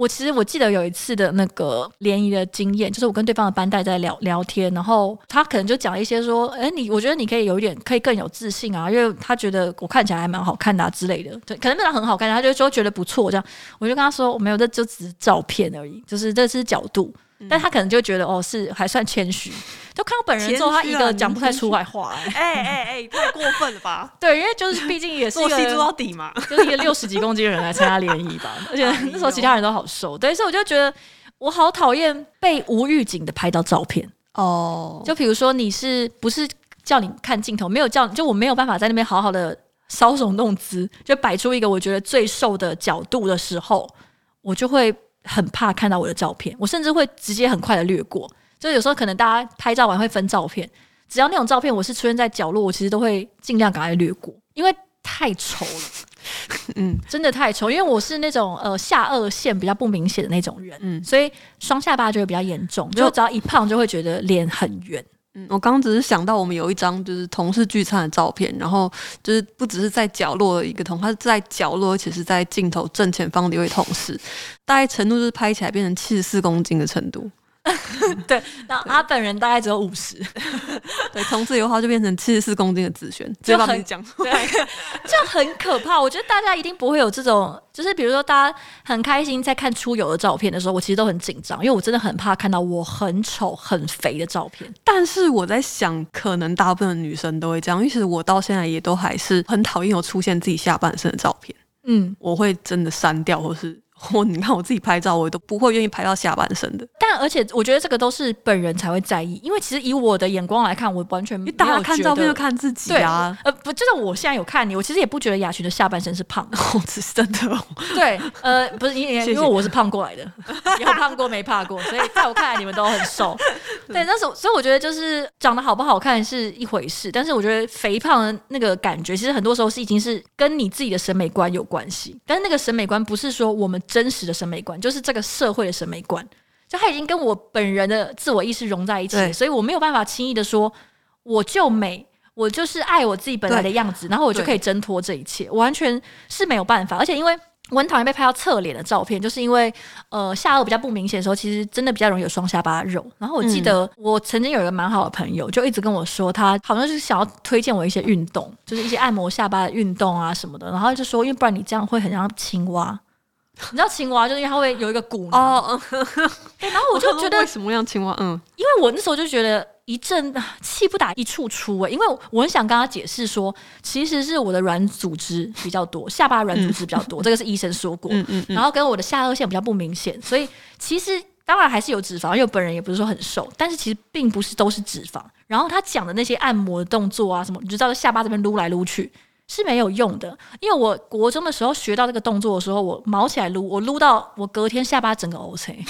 我其实我记得有一次的那个联谊的经验，就是我跟对方的班代在聊聊天，然后他可能就讲一些说，哎，你我觉得你可以有一点可以更有自信啊，因为他觉得我看起来还蛮好看的啊之类的，对，可能真的很好看，他就说觉得不错，这样我就跟他说，我没有，这就只是照片而已，就是这是角度。但他可能就觉得哦，是还算谦虚，就看到本人之后，他一个讲不太出来话，哎哎哎，太过分了吧？对，因为就是毕竟也是一个 做到底嘛，就是一个六十几公斤的人来参加联谊吧，而且那时候其他人都好瘦，对，所以我就觉得我好讨厌被无预警的拍到照片。哦。就比如说你是不是叫你看镜头，没有叫，就我没有办法在那边好好的搔首弄姿，就摆出一个我觉得最瘦的角度的时候，我就会。很怕看到我的照片，我甚至会直接很快的略过。就有时候可能大家拍照完会分照片，只要那种照片我是出现在角落，我其实都会尽量赶快略过，因为太丑了。嗯，真的太丑，因为我是那种呃下颚线比较不明显的那种人，嗯，所以双下巴就会比较严重，就只要一胖就会觉得脸很圆。嗯，我刚刚只是想到我们有一张就是同事聚餐的照片，然后就是不只是在角落的一个同，他是在角落，而且是在镜头正前方的一位同事，大概程度就是拍起来变成七十四公斤的程度。对，然后他本人大概只有五十，对，从此以后就变成七十四公斤的子轩，就很讲出来，就很可怕。我觉得大家一定不会有这种，就是比如说大家很开心在看出游的照片的时候，我其实都很紧张，因为我真的很怕看到我很丑很肥的照片。但是我在想，可能大部分的女生都会这样，因为其实我到现在也都还是很讨厌有出现自己下半身的照片。嗯，我会真的删掉，或是。我你看我自己拍照，我都不会愿意拍到下半身的。但而且我觉得这个都是本人才会在意，因为其实以我的眼光来看，我完全没有。大家看照片就看自己啊。呃，不，就是我现在有看你，我其实也不觉得雅群的下半身是胖的，哦、这是真的、哦。对，呃，不是因为因为我是胖过来的，有胖过没胖过，所以在我看来你们都很瘦。对，但是所以我觉得就是长得好不好看是一回事，但是我觉得肥胖的那个感觉，其实很多时候是已经是跟你自己的审美观有关系。但是那个审美观不是说我们真实的审美观。就是这个社会的审美观，就他已经跟我本人的自我意识融在一起，所以我没有办法轻易的说我就美，我就是爱我自己本来的样子，然后我就可以挣脱这一切，我完全是没有办法。而且因为我很讨厌被拍到侧脸的照片，就是因为呃下颚比较不明显的时候，其实真的比较容易有双下巴肉。然后我记得我曾经有一个蛮好的朋友，就一直跟我说，他好像就是想要推荐我一些运动，就是一些按摩下巴的运动啊什么的。然后就说，因为不然你这样会很像青蛙。你知道青蛙就是因为它会有一个鼓哦，对，然后我就觉得为什么要青蛙？嗯，因为我那时候就觉得一阵气不打一处出哎，因为我很想跟他解释说，其实是我的软组织比较多，下巴软组织比较多，嗯、这个是医生说过，嗯嗯，嗯，然后跟我的下颚线比较不明显，所以其实当然还是有脂肪，因为我本人也不是说很瘦，但是其实并不是都是脂肪。然后他讲的那些按摩的动作啊什么，你就知道下巴这边撸来撸去。是没有用的，因为我国中的时候学到这个动作的时候，我毛起来撸，我撸到我隔天下巴整个 O C，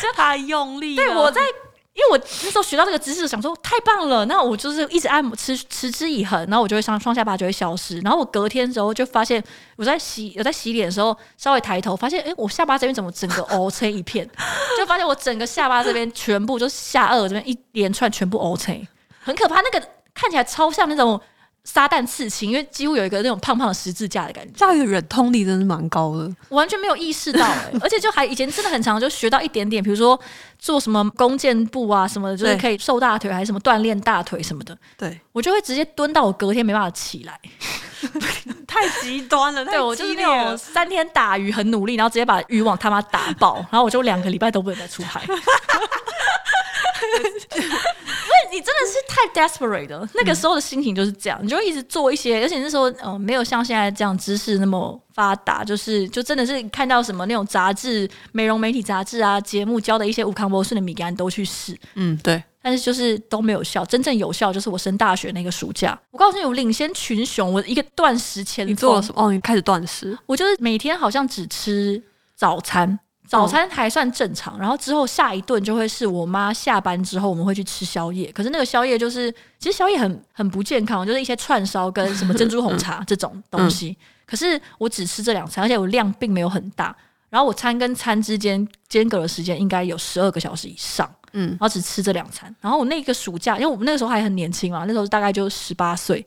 这太用力了。对，我在，因为我那时候学到这个姿势，想说太棒了，那我就是一直按摩，持持之以恒，然后我就会双双下巴就会消失。然后我隔天之后就发现，我在洗我在洗脸的时候稍微抬头，发现哎，我下巴这边怎么整个 O C 一片？就发现我整个下巴这边全部就是下颚这边一连串全部 O C，很可怕。那个看起来超像那种。撒旦刺青，因为几乎有一个那种胖胖的十字架的感觉。教育忍痛力真是蛮高的，我完全没有意识到 而且就还以前真的很常就学到一点点，比如说做什么弓箭步啊什么的，就是可以瘦大腿，还是什么锻炼大腿什么的。对，我就会直接蹲到我隔天没办法起来，太极端了。对，我就是那种三天打鱼很努力，然后直接把渔网他妈打爆，然后我就两个礼拜都不能再出海。你真的是太 desperate 了，那个时候的心情就是这样，你就会一直做一些，而且那时候嗯、呃，没有像现在这样知识那么发达，就是就真的是看到什么那种杂志、美容媒体杂志啊、节目教的一些无康博士的米干都去试，嗯，对，但是就是都没有效，真正有效就是我升大学那个暑假，我告诉你，我领先群雄，我一个断食前，你做了什么？哦，你开始断食，我就是每天好像只吃早餐。早餐还算正常，然后之后下一顿就会是我妈下班之后我们会去吃宵夜。可是那个宵夜就是，其实宵夜很很不健康，就是一些串烧跟什么珍珠红茶这种东西。嗯、可是我只吃这两餐，而且我量并没有很大。然后我餐跟餐之间间隔的时间应该有十二个小时以上。嗯，然后只吃这两餐。然后我那个暑假，因为我们那个时候还很年轻嘛，那时候大概就十八岁，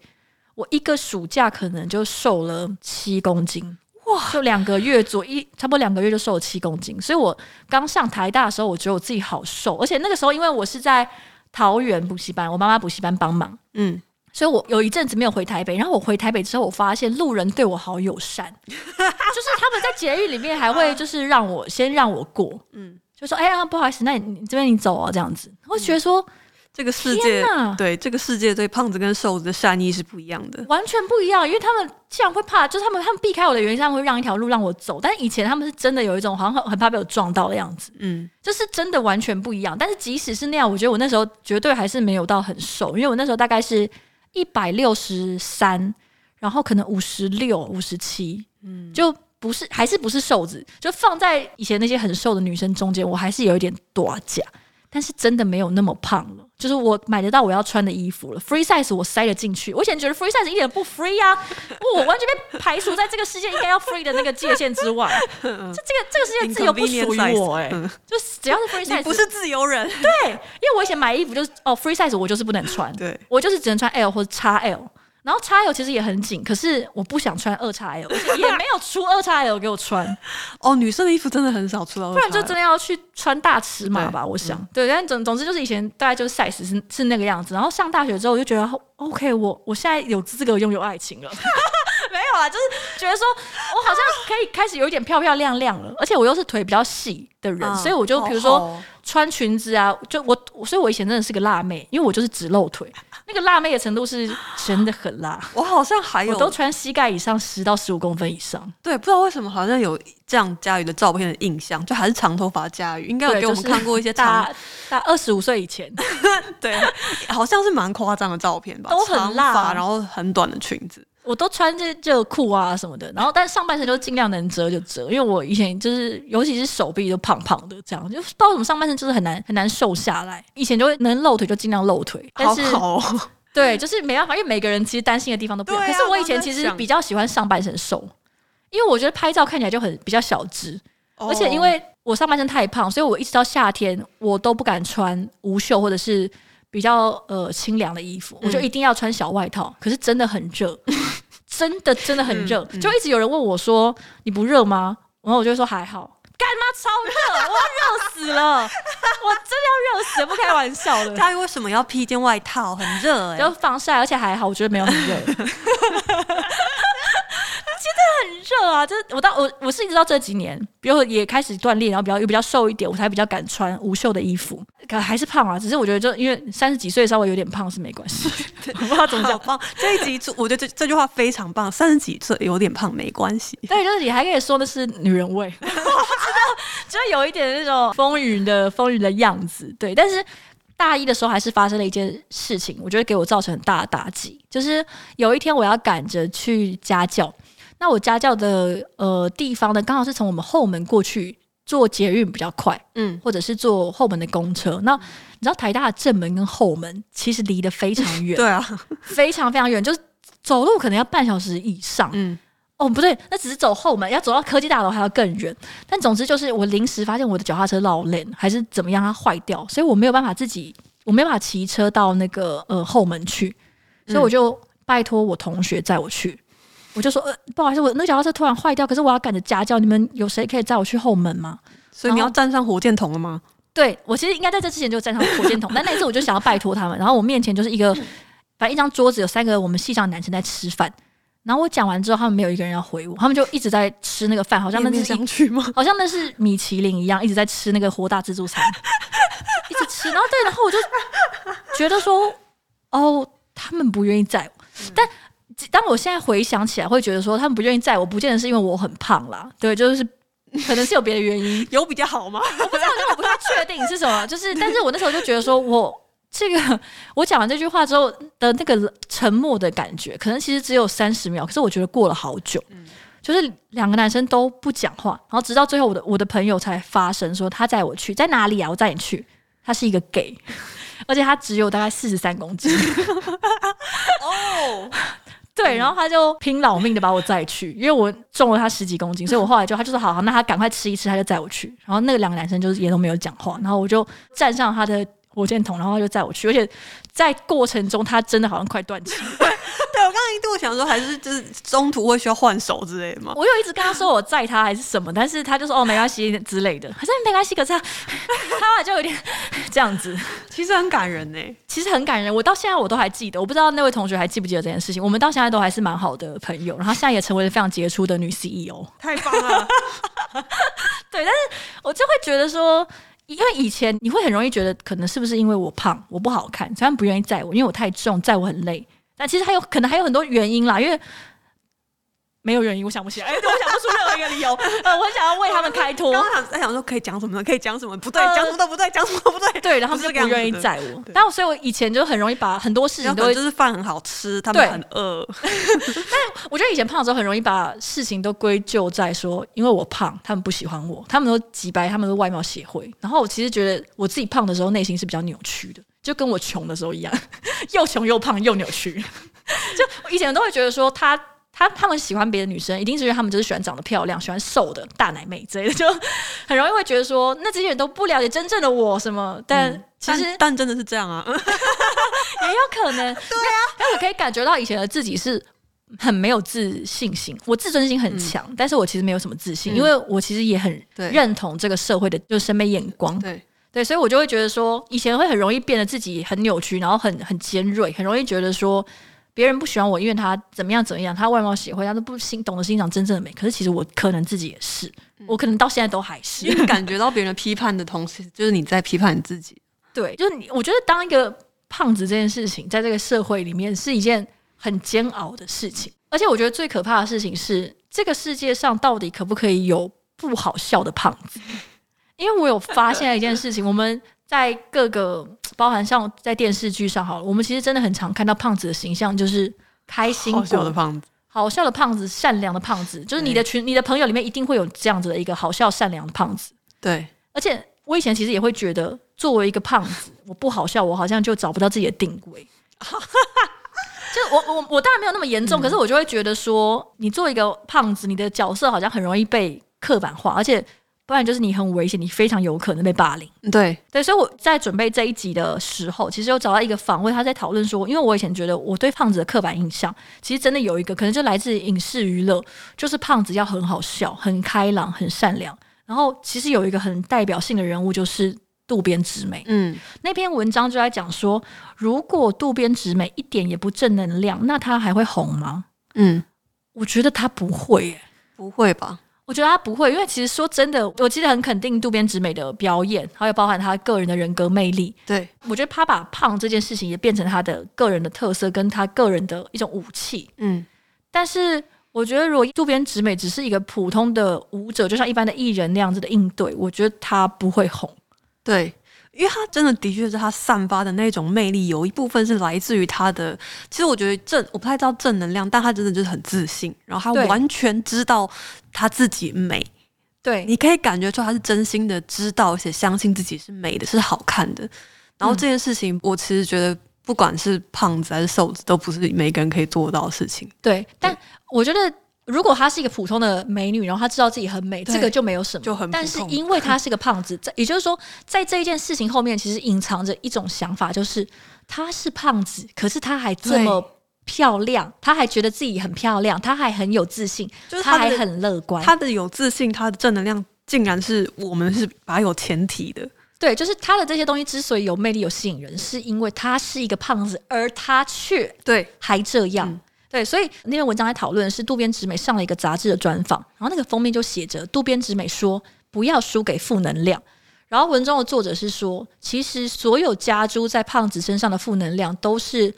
我一个暑假可能就瘦了七公斤。哇！就两个月左一，差不多两个月就瘦了七公斤。所以我刚上台大的时候，我觉得我自己好瘦，而且那个时候因为我是在桃园补习班，我妈妈补习班帮忙，嗯，所以我有一阵子没有回台北。然后我回台北之后，我发现路人对我好友善，就是他们在节日里面还会就是让我先让我过，嗯，就说哎呀不好意思，那你你这边你走啊这样子。我觉得说。这个世界对这个世界对胖子跟瘦子的善意是不一样的，完全不一样。因为他们既然会怕，就是他们他们避开我的原因上会让一条路让我走。但是以前他们是真的有一种好像很很怕被我撞到的样子，嗯，就是真的完全不一样。但是即使是那样，我觉得我那时候绝对还是没有到很瘦，因为我那时候大概是一百六十三，然后可能五十六、五十七，嗯，就不是还是不是瘦子，就放在以前那些很瘦的女生中间，我还是有一点短假。但是真的没有那么胖了，就是我买得到我要穿的衣服了，free size 我塞得进去。我以前觉得 free size 一点不 free 啊，我完全被排除在这个世界应该要 free 的那个界限之外。就这个这个世界自由不属于我哎、欸，就只要是 free size，你不是自由人。对，因为我以前买衣服就是哦 free size 我就是不能穿，对我就是只能穿 L 或者 XL。然后 XL 其实也很紧，可是我不想穿二 XL，也没有出二 XL 给我穿。哦，女生的衣服真的很少出到，不然就真的要去穿大尺码吧。我想，嗯、对，但总总之就是以前大概就是 size 是是那个样子。然后上大学之后，我就觉得 OK，我我现在有资格拥有爱情了。没有啊，就是觉得说我好像可以开始有一点漂漂亮亮了，而且我又是腿比较细的人，嗯、所以我就比如说穿裙子啊，就我，所以我以前真的是个辣妹，因为我就是只露腿。那个辣妹的程度是真的很辣，我好像还有我都穿膝盖以上十到十五公分以上。对，不知道为什么好像有这样佳宇的照片的印象，就还是长头发佳宇，应该有给我们看过一些大大二十五岁以前，对，好像是蛮夸张的照片吧，都很辣，然后很短的裙子。我都穿这这裤啊什么的，然后但上半身就尽量能遮就遮，因为我以前就是尤其是手臂都胖胖的，这样就不知道为什么上半身就是很难很难瘦下来。以前就会能露腿就尽量露腿，但是好好、哦、对，就是没办法，因为每个人其实担心的地方都不一样。啊、可是我以前其实比较喜欢上半身瘦，因为我觉得拍照看起来就很比较小只，哦、而且因为我上半身太胖，所以我一直到夏天我都不敢穿无袖或者是。比较呃清凉的衣服，我就一定要穿小外套。嗯、可是真的很热，真的真的很热，嗯嗯、就一直有人问我说：“你不热吗？”然后我就说：“还好。”干妈超热？我要热死了！我真的要热死了，不开玩笑的。佳瑜为什么要披一件外套？很热哎、欸，就防晒，而且还好，我觉得没有很热。真的很热啊！就是我到我我是一直到这几年，比如也开始锻炼，然后比较又比较瘦一点，我才比较敢穿无袖的衣服。可还是胖啊，只是我觉得就因为三十几岁稍微有点胖是没关系。对我不知道怎么讲胖。这一集我觉得这这句话非常棒，三十几岁有点胖没关系。对，就是你还可以说的是女人味，我不知道，就有一点那种风云的风云的样子。对，但是大一的时候还是发生了一件事情，我觉得给我造成很大的打击，就是有一天我要赶着去家教。那我家教的呃地方呢，刚好是从我们后门过去坐捷运比较快，嗯，或者是坐后门的公车。那你知道台大的正门跟后门其实离得非常远，对啊，非常非常远，就是走路可能要半小时以上。嗯，哦不对，那只是走后门，要走到科技大楼还要更远。但总之就是我临时发现我的脚踏车老练还是怎么样，它坏掉，所以我没有办法自己，我没办法骑车到那个呃后门去，所以我就拜托我同学载我去。我就说，呃，不好意思，我那脚踏车突然坏掉，可是我要赶着家教，你们有谁可以载我去后门吗？所以你要站上火箭筒了吗？对，我其实应该在这之前就站上火箭筒，但那一次我就想要拜托他们。然后我面前就是一个，反正一张桌子有三个我们系上的男生在吃饭。然后我讲完之后，他们没有一个人要回我，他们就一直在吃那个饭，好像那是想去吗？好像那是米其林一样，一直在吃那个活大自助餐，一直吃。然后对，然后我就觉得说，哦，他们不愿意载我，但。当我现在回想起来，会觉得说他们不愿意载我，不见得是因为我很胖啦，对，就是可能是有别的原因，有比较好吗？我不知道，因为我不太确定是什么，就是，但是我那时候就觉得说我这个我讲完这句话之后的那个沉默的感觉，可能其实只有三十秒，可是我觉得过了好久，就是两个男生都不讲话，然后直到最后，我的我的朋友才发声说他载我去，在哪里啊？我载你去。他是一个 gay，而且他只有大概四十三公斤。哦。对，然后他就拼老命的把我载去，因为我重了他十几公斤，所以我后来就他就说好好，那他赶快吃一吃，他就载我去。然后那个两个男生就是也都没有讲话，然后我就站上他的火箭筒，然后他就载我去，而且在过程中他真的好像快断气。对，想说，还是就是中途会需要换手之类的吗？我有一直跟他说我载他还是什么，但是他就说哦没关系之类的，还是没关系。可是他 他就有点这样子，其实很感人呢，其实很感人。我到现在我都还记得，我不知道那位同学还记不记得这件事情。我们到现在都还是蛮好的朋友，然后现在也成为了非常杰出的女 CEO，太棒了。对，但是我就会觉得说，因为以前你会很容易觉得，可能是不是因为我胖，我不好看，所以他们不愿意载我，因为我太重，载我很累。但其实还有可能还有很多原因啦，因为没有原因，我想不起来，欸、我想不出任何一个理由。呃，我很想要为他们开脱。刚刚想在想说可以讲什么呢？可以讲什么？不对，讲、呃、什么都不对，讲什么都不对。对，然后他们就不愿意载我。但我所以，我以前就很容易把很多事情都会就是饭很好吃，他们很饿。但我觉得以前胖的时候很容易把事情都归咎在说，因为我胖，他们不喜欢我，他们都挤白，他们都外貌协会。然后我其实觉得我自己胖的时候内心是比较扭曲的，就跟我穷的时候一样，又穷又胖又扭曲。就以前都会觉得说他他他们喜欢别的女生，一定是因为他们就是喜欢长得漂亮、喜欢瘦的大奶妹之类的，就很容易会觉得说，那这些人都不了解真正的我什么。但其实，但，但真的是这样啊，也有可能。对啊，但我可以感觉到以前的自己是很没有自信心，我自尊心很强，嗯、但是我其实没有什么自信，嗯、因为我其实也很认同这个社会的就是审美眼光。对。对，所以我就会觉得说，以前会很容易变得自己很扭曲，然后很很尖锐，很容易觉得说别人不喜欢我，因为他怎么样怎么样，他外貌协会，他都不欣懂得欣赏真正的美。可是其实我可能自己也是，我可能到现在都还是，因为感觉到别人的批判的同时，就是你在批判你自己。对，就是你，我觉得当一个胖子这件事情，在这个社会里面是一件很煎熬的事情。而且我觉得最可怕的事情是，这个世界上到底可不可以有不好笑的胖子？因为我有发现一件事情，我们在各个包含像在电视剧上好了，我们其实真的很常看到胖子的形象，就是开心好笑的胖子，好笑的胖子，善良的胖子，就是你的群、你的朋友里面一定会有这样子的一个好笑善良的胖子。对，而且我以前其实也会觉得，作为一个胖子，我不好笑，我好像就找不到自己的定位。就我我我当然没有那么严重，嗯，可是我就会觉得说，你作为一个胖子，你的角色好像很容易被刻板化，而且。不然就是你很危险，你非常有可能被霸凌。对对，所以我在准备这一集的时候，其实有找到一个访问，他在讨论说，因为我以前觉得我对胖子的刻板印象，其实真的有一个可能就来自影视娱乐，就是胖子要很好笑、很开朗、很善良。然后其实有一个很代表性的人物就是渡边直美。嗯，那篇文章就在讲说，如果渡边直美一点也不正能量，那他还会红吗？嗯，我觉得他不会耶，不会吧？我觉得他不会，因为其实说真的，我记得很肯定渡边直美的表演，还有包含他个人的人格魅力。对，我觉得他把胖这件事情也变成他的个人的特色，跟他个人的一种武器。嗯，但是我觉得如果渡边直美只是一个普通的舞者，就像一般的艺人那样子的应对，我觉得他不会红。对。因为他真的的确是他散发的那种魅力，有一部分是来自于他的。其实我觉得正，我不太知道正能量，但他真的就是很自信，然后他完全知道他自己美。对，你可以感觉出他是真心的知道，而且相信自己是美的，是好看的。然后这件事情，嗯、我其实觉得不管是胖子还是瘦子，都不是每个人可以做到的事情。对，但我觉得。如果她是一个普通的美女，然后她知道自己很美，这个就没有什么。就很。但是因为她是个胖子，在也就是说，在这一件事情后面，其实隐藏着一种想法，就是她是胖子，可是她还这么漂亮，她还觉得自己很漂亮，她还很有自信，就是她还很乐观。她的有自信，她的正能量，竟然是我们是把有前提的。对，就是她的这些东西之所以有魅力、有吸引人，是因为她是一个胖子，而她却对还这样。嗯对，所以那篇文章在讨论是渡边直美上了一个杂志的专访，然后那个封面就写着渡边直美说：“不要输给负能量。”然后文中的作者是说，其实所有加诸在胖子身上的负能量，都是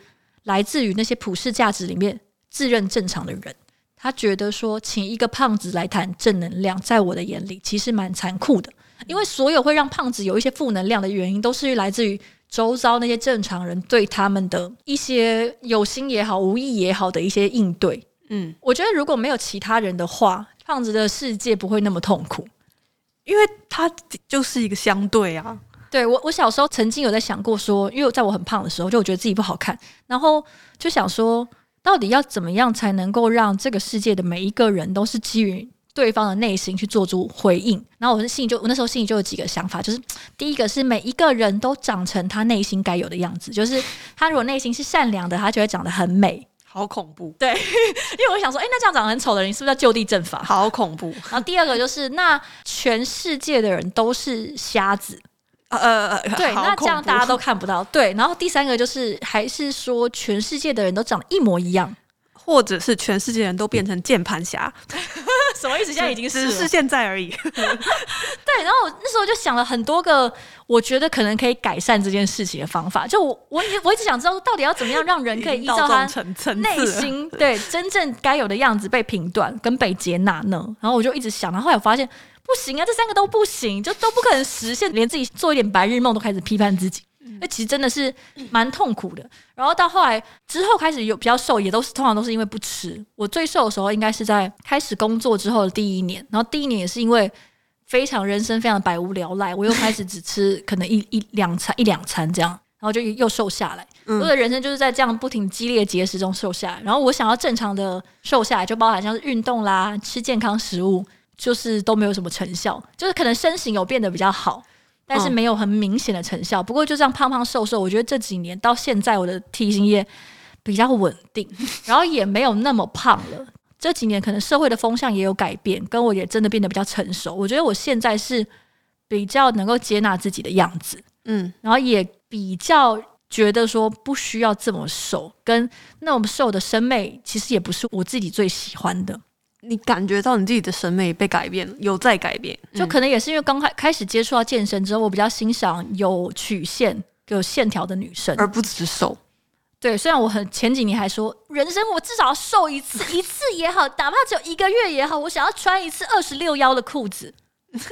来自于那些普世价值里面自认正常的人。他觉得说，请一个胖子来谈正能量，在我的眼里其实蛮残酷的，因为所有会让胖子有一些负能量的原因，都是来自于。周遭那些正常人对他们的一些有心也好、无意也好的一些应对，嗯，我觉得如果没有其他人的话，胖子的世界不会那么痛苦，因为他就是一个相对啊。对，我，我小时候曾经有在想过说，因为在我很胖的时候，就我觉得自己不好看，然后就想说，到底要怎么样才能够让这个世界的每一个人都是基于对方的内心去做出回应？然后我的心里就，我那时候心里就有几个想法，就是第一个是每一个人都长成他内心该有的样子，就是他如果内心是善良的，他就会长得很美。好恐怖！对，因为我想说，哎，那这样长得很丑的人，你是不是要就地正法？好恐怖！然后第二个就是，那全世界的人都是瞎子。呃呃，对，那这样大家都看不到。对，然后第三个就是，还是说全世界的人都长得一模一样，或者是全世界人都变成键盘侠？什么意思？现在已经是只是现在而已。对，然后我那时候就想了很多个，我觉得可能可以改善这件事情的方法。就我我我一直想知道，到底要怎么样让人可以依照他 内心对真正该有的样子被评断跟被接纳呢？然后我就一直想，然后后来我发现。不行啊，这三个都不行，就都不可能实现。连自己做一点白日梦都开始批判自己，那、嗯、其实真的是蛮痛苦的。然后到后来之后开始有比较瘦，也都是通常都是因为不吃。我最瘦的时候应该是在开始工作之后的第一年，然后第一年也是因为非常人生非常百无聊赖，我又开始只吃可能一 一两餐一两餐这样，然后就又瘦下来。我的人生就是在这样不停激烈节食中瘦下来。然后我想要正常的瘦下来，就包含像是运动啦、吃健康食物。就是都没有什么成效，就是可能身形有变得比较好，但是没有很明显的成效。不过就这样胖胖瘦瘦，我觉得这几年到现在我的体型也比较稳定，然后也没有那么胖了。这几年可能社会的风向也有改变，跟我也真的变得比较成熟。我觉得我现在是比较能够接纳自己的样子，嗯，然后也比较觉得说不需要这么瘦，跟那么瘦的审美其实也不是我自己最喜欢的。你感觉到你自己的审美被改变了，有在改变，就可能也是因为刚开开始接触到健身之后，我比较欣赏有曲线、有线条的女生，而不只是瘦。对，虽然我很前几年还说，人生我至少要瘦一次，一次也好，哪怕只有一个月也好，我想要穿一次二十六腰的裤子。你知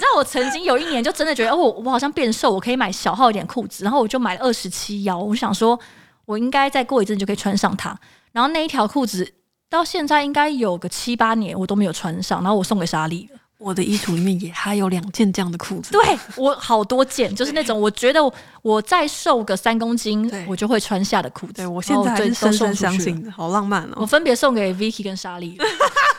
道，我曾经有一年就真的觉得，哦，我好像变瘦，我可以买小号一点裤子，然后我就买了二十七腰。我想说，我应该再过一阵就可以穿上它。然后那一条裤子。到现在应该有个七八年，我都没有穿上，然后我送给莎莉了。我的衣橱里面也还有两件这样的裤子。对，我好多件，就是那种我觉得我再瘦个三公斤，我就会穿下的裤子。对，我现在还是深深相信，好浪漫哦。我分别送给 Vicky 跟莎莉，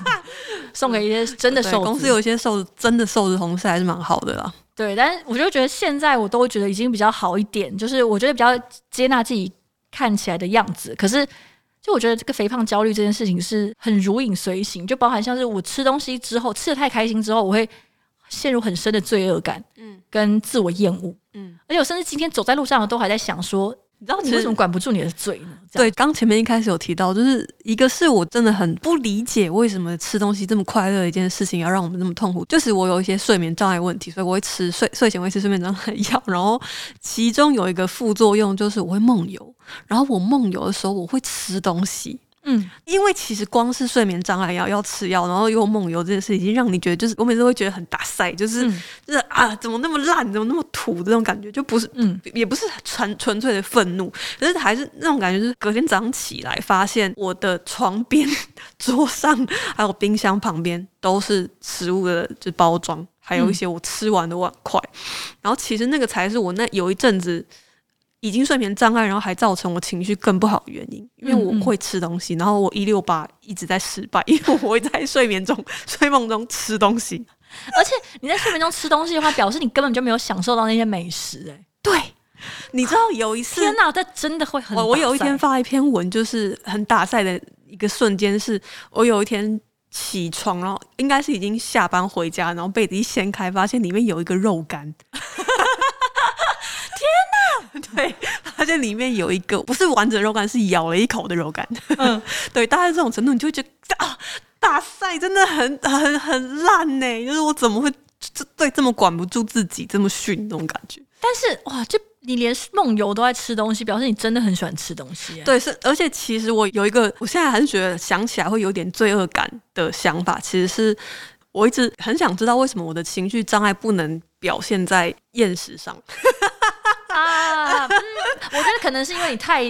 送给一些真的瘦。公司有一些瘦真的瘦的同事还是蛮好的啦。对，但是我就觉得现在我都觉得已经比较好一点，就是我觉得比较接纳自己看起来的样子，可是。就我觉得这个肥胖焦虑这件事情是很如影随形，就包含像是我吃东西之后吃的太开心之后，我会陷入很深的罪恶感，嗯，跟自我厌恶，嗯，而且我甚至今天走在路上都还在想说。你知道你为什么管不住你的嘴呢？对，刚前面一开始有提到，就是一个是我真的很不理解为什么吃东西这么快乐的一件事情要让我们那么痛苦。就是我有一些睡眠障碍问题，所以我会吃睡睡前会吃睡眠障碍药，然后其中有一个副作用就是我会梦游，然后我梦游的时候我会吃东西。嗯，因为其实光是睡眠障碍药要吃药，然后又梦游这件事，已经让你觉得就是我每次会觉得很打塞，就是、嗯、就是啊，怎么那么烂，怎么那么土这种感觉，就不是嗯，也不是纯纯粹的愤怒，可是还是那种感觉，就是隔天早上起来发现我的床边、桌上还有冰箱旁边都是食物的就包装，还有一些我吃完的碗筷，嗯、然后其实那个才是我那有一阵子。已经睡眠障碍，然后还造成我情绪更不好的原因，因为我会吃东西，然后我一六八一直在失败，因为我会在睡眠中、睡梦中吃东西，而且你在睡眠中吃东西的话，表示你根本就没有享受到那些美食、欸。哎，对，你知道有一次，天哪，这真的会很我……我有一天发一篇文，就是很打赛的一个瞬间，是我有一天起床，然后应该是已经下班回家，然后被子一掀开，发现里面有一个肉干。对，发现里面有一个不是完整肉干，是咬了一口的肉干。嗯，对，大概这种程度，你就会觉得啊，大赛真的很很很烂呢。就是我怎么会这对这么管不住自己，这么逊那种感觉？但是哇，就你连梦游都在吃东西，表示你真的很喜欢吃东西。对，是而且其实我有一个，我现在还是觉得想起来会有点罪恶感的想法，其实是我一直很想知道为什么我的情绪障碍不能表现在厌食上。啊、嗯，我觉得可能是因为你太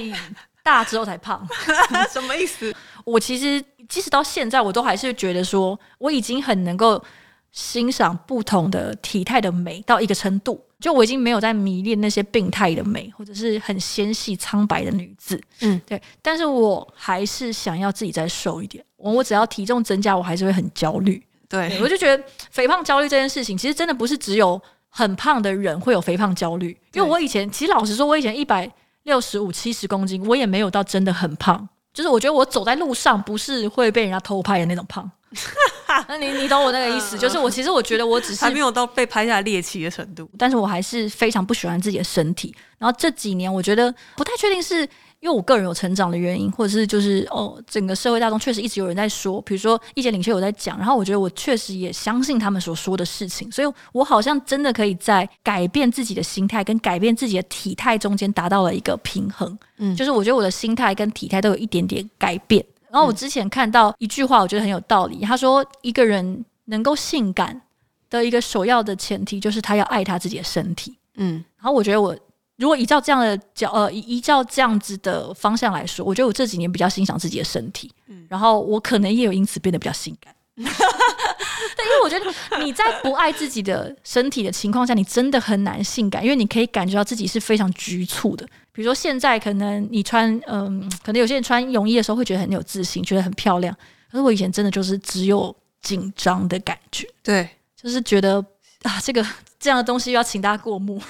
大之后才胖，什么意思？我其实即使到现在，我都还是觉得说，我已经很能够欣赏不同的体态的美到一个程度，就我已经没有在迷恋那些病态的美，或者是很纤细苍白的女子。嗯，对。但是我还是想要自己再瘦一点。我我只要体重增加，我还是会很焦虑。对，对，我就觉得肥胖焦虑这件事情，其实真的不是只有很胖的人会有肥胖焦虑。因为我以前，其实老实说，我以前一百六十五、七十公斤，我也没有到真的很胖。就是我觉得我走在路上不是会被人家偷拍的那种胖。那你你懂我那个意思？就是我其实我觉得我只是还没有到被拍下猎奇的程度，但是我还是非常不喜欢自己的身体。然后这几年，我觉得不太确定是。因为我个人有成长的原因，或者是就是哦，整个社会大众确实一直有人在说，比如说意见领袖有在讲，然后我觉得我确实也相信他们所说的事情，所以我好像真的可以在改变自己的心态跟改变自己的体态中间达到了一个平衡。嗯，就是我觉得我的心态跟体态都有一点点改变。然后我之前看到一句话，我觉得很有道理，他说一个人能够性感的一个首要的前提就是他要爱他自己的身体。嗯，然后我觉得我。如果依照这样的角呃，依照这样子的方向来说，我觉得我这几年比较欣赏自己的身体，嗯，然后我可能也有因此变得比较性感。对，因为我觉得你在不爱自己的身体的情况下，你真的很难性感，因为你可以感觉到自己是非常局促的。比如说现在可能你穿嗯、呃，可能有些人穿泳衣的时候会觉得很有自信，觉得很漂亮。可是我以前真的就是只有紧张的感觉，对，就是觉得啊，这个这样的东西要请大家过目。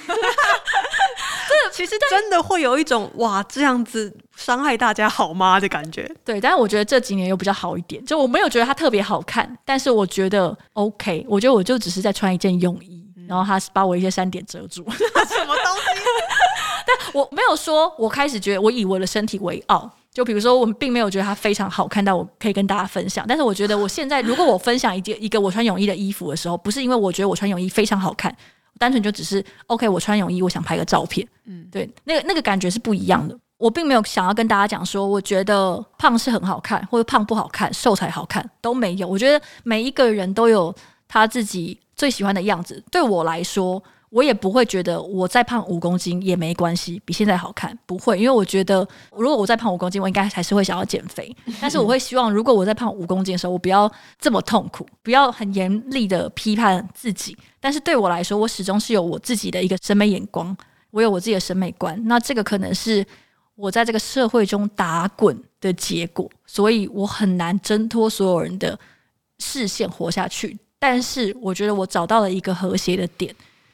其实真的会有一种哇，这样子伤害大家好吗的感觉。对，但是我觉得这几年又比较好一点，就我没有觉得它特别好看，但是我觉得 OK。我觉得我就只是在穿一件泳衣，嗯、然后它把我一些三点遮住。什么东西？但我没有说，我开始觉得我以我的身体为傲。就比如说，我们并没有觉得它非常好看到我可以跟大家分享。但是我觉得我现在，如果我分享一件一个我穿泳衣的衣服的时候，不是因为我觉得我穿泳衣非常好看。单纯就只是 OK，我穿泳衣，我想拍个照片。嗯，对，那个那个感觉是不一样的。我并没有想要跟大家讲说，我觉得胖是很好看，或者胖不好看，瘦才好看，都没有。我觉得每一个人都有他自己最喜欢的样子。对我来说，我也不会觉得我再胖五公斤也没关系，比现在好看，不会，因为我觉得如果我再胖五公斤，我应该还是会想要减肥。但是我会希望，如果我再胖五公斤的时候，我不要这么痛苦，不要很严厉的批判自己。但是对我来说，我始终是有我自己的一个审美眼光，我有我自己的审美观。那这个可能是我在这个社会中打滚的结果，所以我很难挣脱所有人的视线活下去。但是我觉得我找到了一个和谐的点。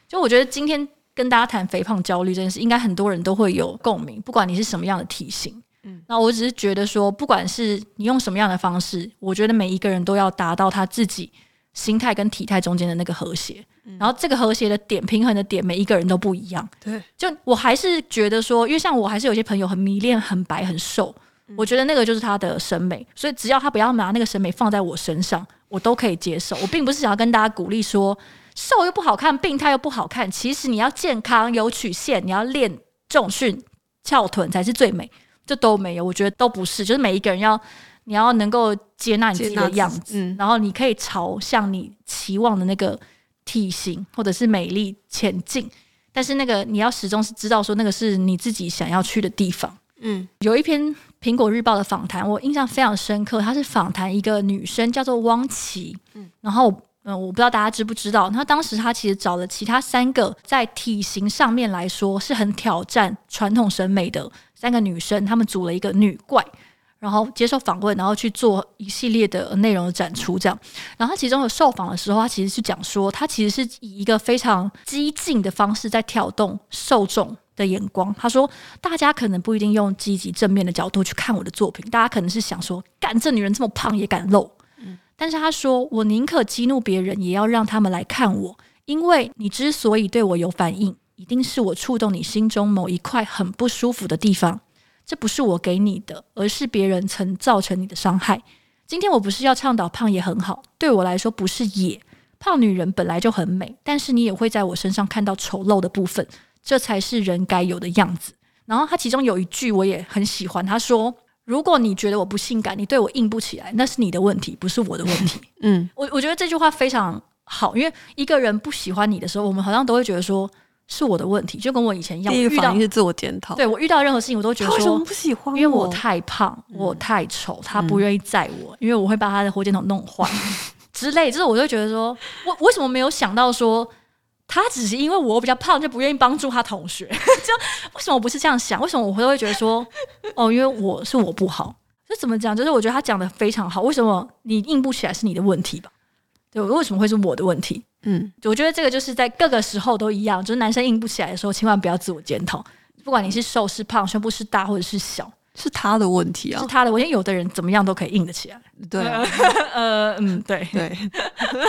就我觉得今天跟大家谈肥胖焦虑这件事，应该很多人都会有共鸣，不管你是什么样的体型。嗯，那我只是觉得说，不管是你用什么样的方式，我觉得每一个人都要达到他自己心态跟体态中间的那个和谐。嗯，然后这个和谐的点、平衡的点，每一个人都不一样。对，就我还是觉得说，因为像我还是有些朋友很迷恋很白很瘦，我觉得那个就是他的审美，所以只要他不要拿那个审美放在我身上，我都可以接受。我并不是想要跟大家鼓励说。瘦又不好看，病态又不好看。其实你要健康有曲线，你要练重训翘臀才是最美。这都没有，我觉得都不是。就是每一个人要，你要能够接纳你自己的样子，嗯，然后你可以朝向你期望的那个体型或者是美丽前进。但是那个你要始终是知道说那个是你自己想要去的地方。嗯，有一篇苹果日报的访谈，我印象非常深刻。他是访谈一个女生叫做汪琪，嗯，然后。嗯，我不知道大家知不知道，他当时他其实找了其他三个在体型上面来说是很挑战传统审美的三个女生，他们组了一个女怪，然后接受访问，然后去做一系列的内容的展出，这样。然后他其中有受访的时候，他其实是讲说，他其实是以一个非常激进的方式在挑动受众的眼光。他说，大家可能不一定用积极正面的角度去看我的作品，大家可能是想说，干这女人这么胖也敢露。但是他说：“我宁可激怒别人，也要让他们来看我，因为你之所以对我有反应，一定是我触动你心中某一块很不舒服的地方。这不是我给你的，而是别人曾造成你的伤害。今天我不是要倡导胖也很好，对我来说不是也。胖女人本来就很美，但是你也会在我身上看到丑陋的部分，这才是人该有的样子。然后他其中有一句我也很喜欢，他说。”如果你觉得我不性感，你对我硬不起来，那是你的问题，不是我的问题。嗯，我我觉得这句话非常好，因为一个人不喜欢你的时候，我们好像都会觉得说，是我的问题，就跟我以前一样。第一个反应是自我检讨。对，我遇到任何事情，我都觉得说，为什么不喜欢？因为我太胖，我太丑，他不愿意载我，嗯、因为我会把他的火箭筒弄坏之类。就是我就觉得说，我为什么没有想到说，他只是因为我比较胖，就不愿意帮助他同学？就为什么我不是这样想？为什么我会会觉得说，哦，因为我是我不好？这怎么讲？就是我觉得他讲的非常好。为什么你硬不起来是你的问题吧？对，为什么会是我的问题？嗯，我觉得这个就是在各个时候都一样，就是男生硬不起来的时候，千万不要自我检讨。不管你是瘦是胖，胸部是大或者是小，是他的问题啊，是他的问题。因为有的人怎么样都可以硬得起来。对啊，呃，嗯，对对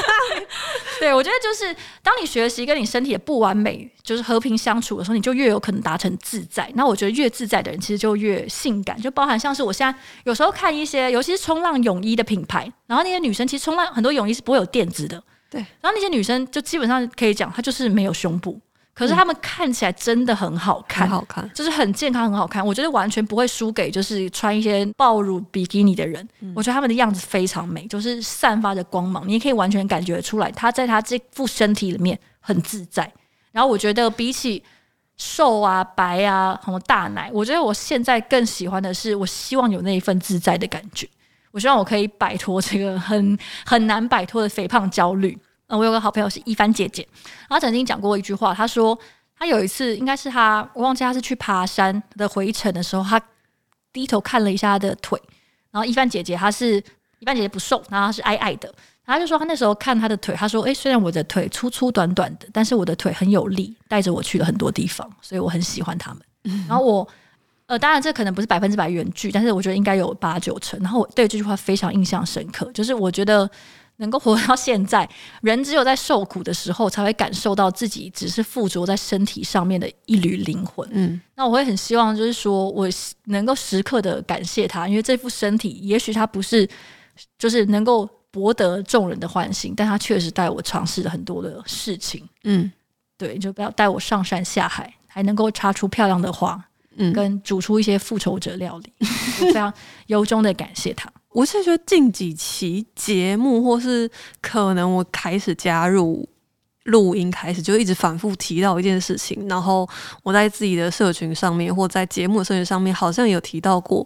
对，我觉得就是当你学习跟你身体的不完美就是和平相处的时候，你就越有可能达成自在。那我觉得越自在的人，其实就越性感。就包含像是我现在有时候看一些，尤其是冲浪泳衣的品牌，然后那些女生其实冲浪很多泳衣是不会有垫子的。对，然后那些女生就基本上可以讲，她就是没有胸部，可是他们看起来真的很好看，很好看，就是很健康，很好看。我觉得完全不会输给就是穿一些暴乳比基尼的人。嗯、我觉得他们的样子非常美，就是散发着光芒，你也可以完全感觉出来，他在他这副身体里面很自在。然后我觉得比起瘦啊、白啊、什么大奶，我觉得我现在更喜欢的是，我希望有那一份自在的感觉。我希望我可以摆脱这个很很难摆脱的肥胖焦虑。嗯，我有个好朋友是一帆姐姐，她曾经讲过一句话，她说她有一次应该是她，我忘记她是去爬山的回程的时候，她低头看了一下她的腿，然后一帆姐姐她是一帆姐姐不瘦，然后她是矮矮的，她就说她那时候看她的腿，她说诶，虽然我的腿粗粗短短的，但是我的腿很有力，带着我去了很多地方，所以我很喜欢他们。嗯、然后我。呃，当然这可能不是百分之百原句，但是我觉得应该有八九成。然后我对这句话非常印象深刻，就是我觉得能够活到现在，人只有在受苦的时候，才会感受到自己只是附着在身体上面的一缕灵魂。嗯，那我会很希望，就是说我能够时刻的感谢他，因为这副身体，也许他不是就是能够博得众人的欢心，但他确实带我尝试了很多的事情。嗯，对，就不要带我上山下海，还能够插出漂亮的花。嗯，跟煮出一些复仇者料理，我非常由衷的感谢他。我是觉得近几期节目，或是可能我开始加入录音，开始就一直反复提到一件事情，然后我在自己的社群上面，或在节目的社群上面，好像有提到过。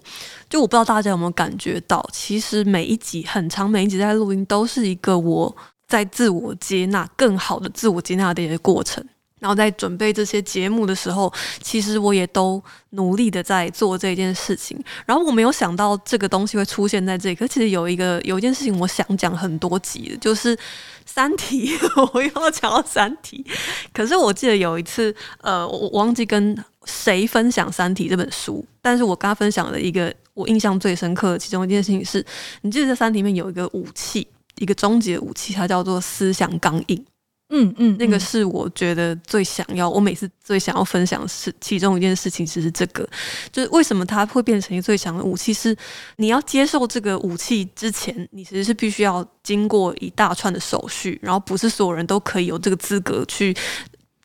就我不知道大家有没有感觉到，其实每一集很长，每一集在录音都是一个我在自我接纳、更好的自我接纳的一个过程。然后在准备这些节目的时候，其实我也都努力的在做这件事情。然后我没有想到这个东西会出现在这里，可其实有一个有一件事情我想讲很多集的，就是《三体》，我又要讲到《三体》。可是我记得有一次，呃，我忘记跟谁分享《三体》这本书，但是我跟他分享的一个我印象最深刻的其中一件事情是，你记得在《三体》里面有一个武器，一个终极的武器，它叫做思想钢印。嗯嗯，那个是我觉得最想要，我每次最想要分享的是其中一件事情，其实这个就是为什么它会变成一个最强的武器，是你要接受这个武器之前，你其实是必须要经过一大串的手续，然后不是所有人都可以有这个资格去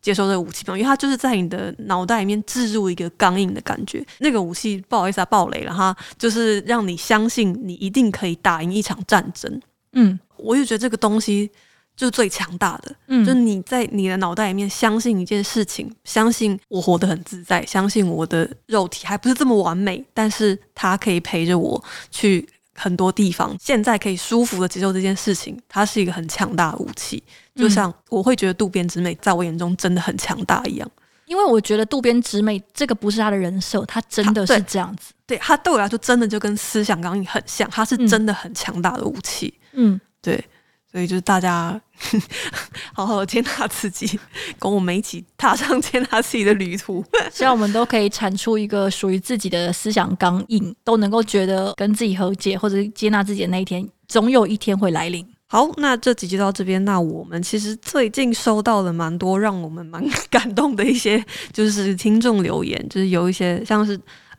接受这个武器，因为它就是在你的脑袋里面置入一个钢印的感觉。那个武器不好意思啊，爆雷了哈，就是让你相信你一定可以打赢一场战争。嗯，我就觉得这个东西。就是最强大的，嗯，就是你在你的脑袋里面相信一件事情，相信我活得很自在，相信我的肉体还不是这么完美，但是它可以陪着我去很多地方，现在可以舒服的接受这件事情，它是一个很强大的武器。就像我会觉得渡边直美在我眼中真的很强大一样，因为我觉得渡边直美这个不是他的人设，他真的是这样子，对，他对我来说真的就跟思想刚硬很像，他是真的很强大的武器，嗯，对。所以就是大家 好好的接纳自己，跟我们一起踏上接纳自己的旅途。希望我们都可以产出一个属于自己的思想钢印，都能够觉得跟自己和解或者接纳自己的那一天，总有一天会来临。好，那这集就到这边。那我们其实最近收到了蛮多让我们蛮感动的一些，就是听众留言，就是有一些像是。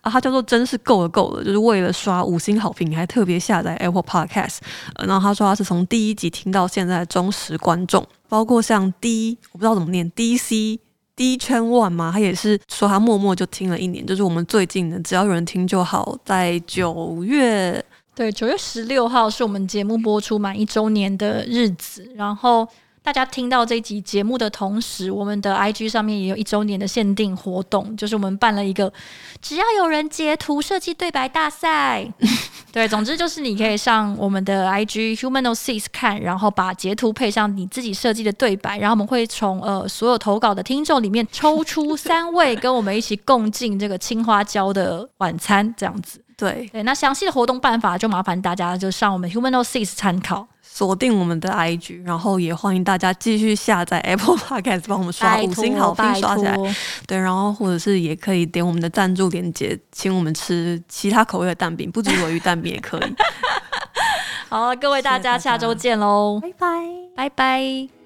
他叫做真是够了够了，就是为了刷五星好评，还特别下载 Apple Podcast。然后他说他是从第一集听到现在的忠实观众，包括像 D，我不知道怎么念 D C D 圈 One 嘛，他也是说他默默就听了一年。就是我们最近的，只要有人听就好。在九月，对，九月十六号是我们节目播出满一周年的日子，然后。大家听到这集节目的同时，我们的 IG 上面也有一周年的限定活动，就是我们办了一个只要有人截图设计对白大赛。对，总之就是你可以上我们的 IG Humanosix 看，然后把截图配上你自己设计的对白，然后我们会从呃所有投稿的听众里面抽出三位跟我们一起共进这个青花椒的晚餐，这样子。对对，那详细的活动办法就麻烦大家就上我们 Humanosix 参考。锁定我们的 IG，然后也欢迎大家继续下载 Apple Podcast，帮我们刷五星好评，刷起来。对，然后或者是也可以点我们的赞助链接，请我们吃其他口味的蛋饼，不止鮪鱼蛋饼也可以。好，各位大家，下周见喽！拜拜，拜拜。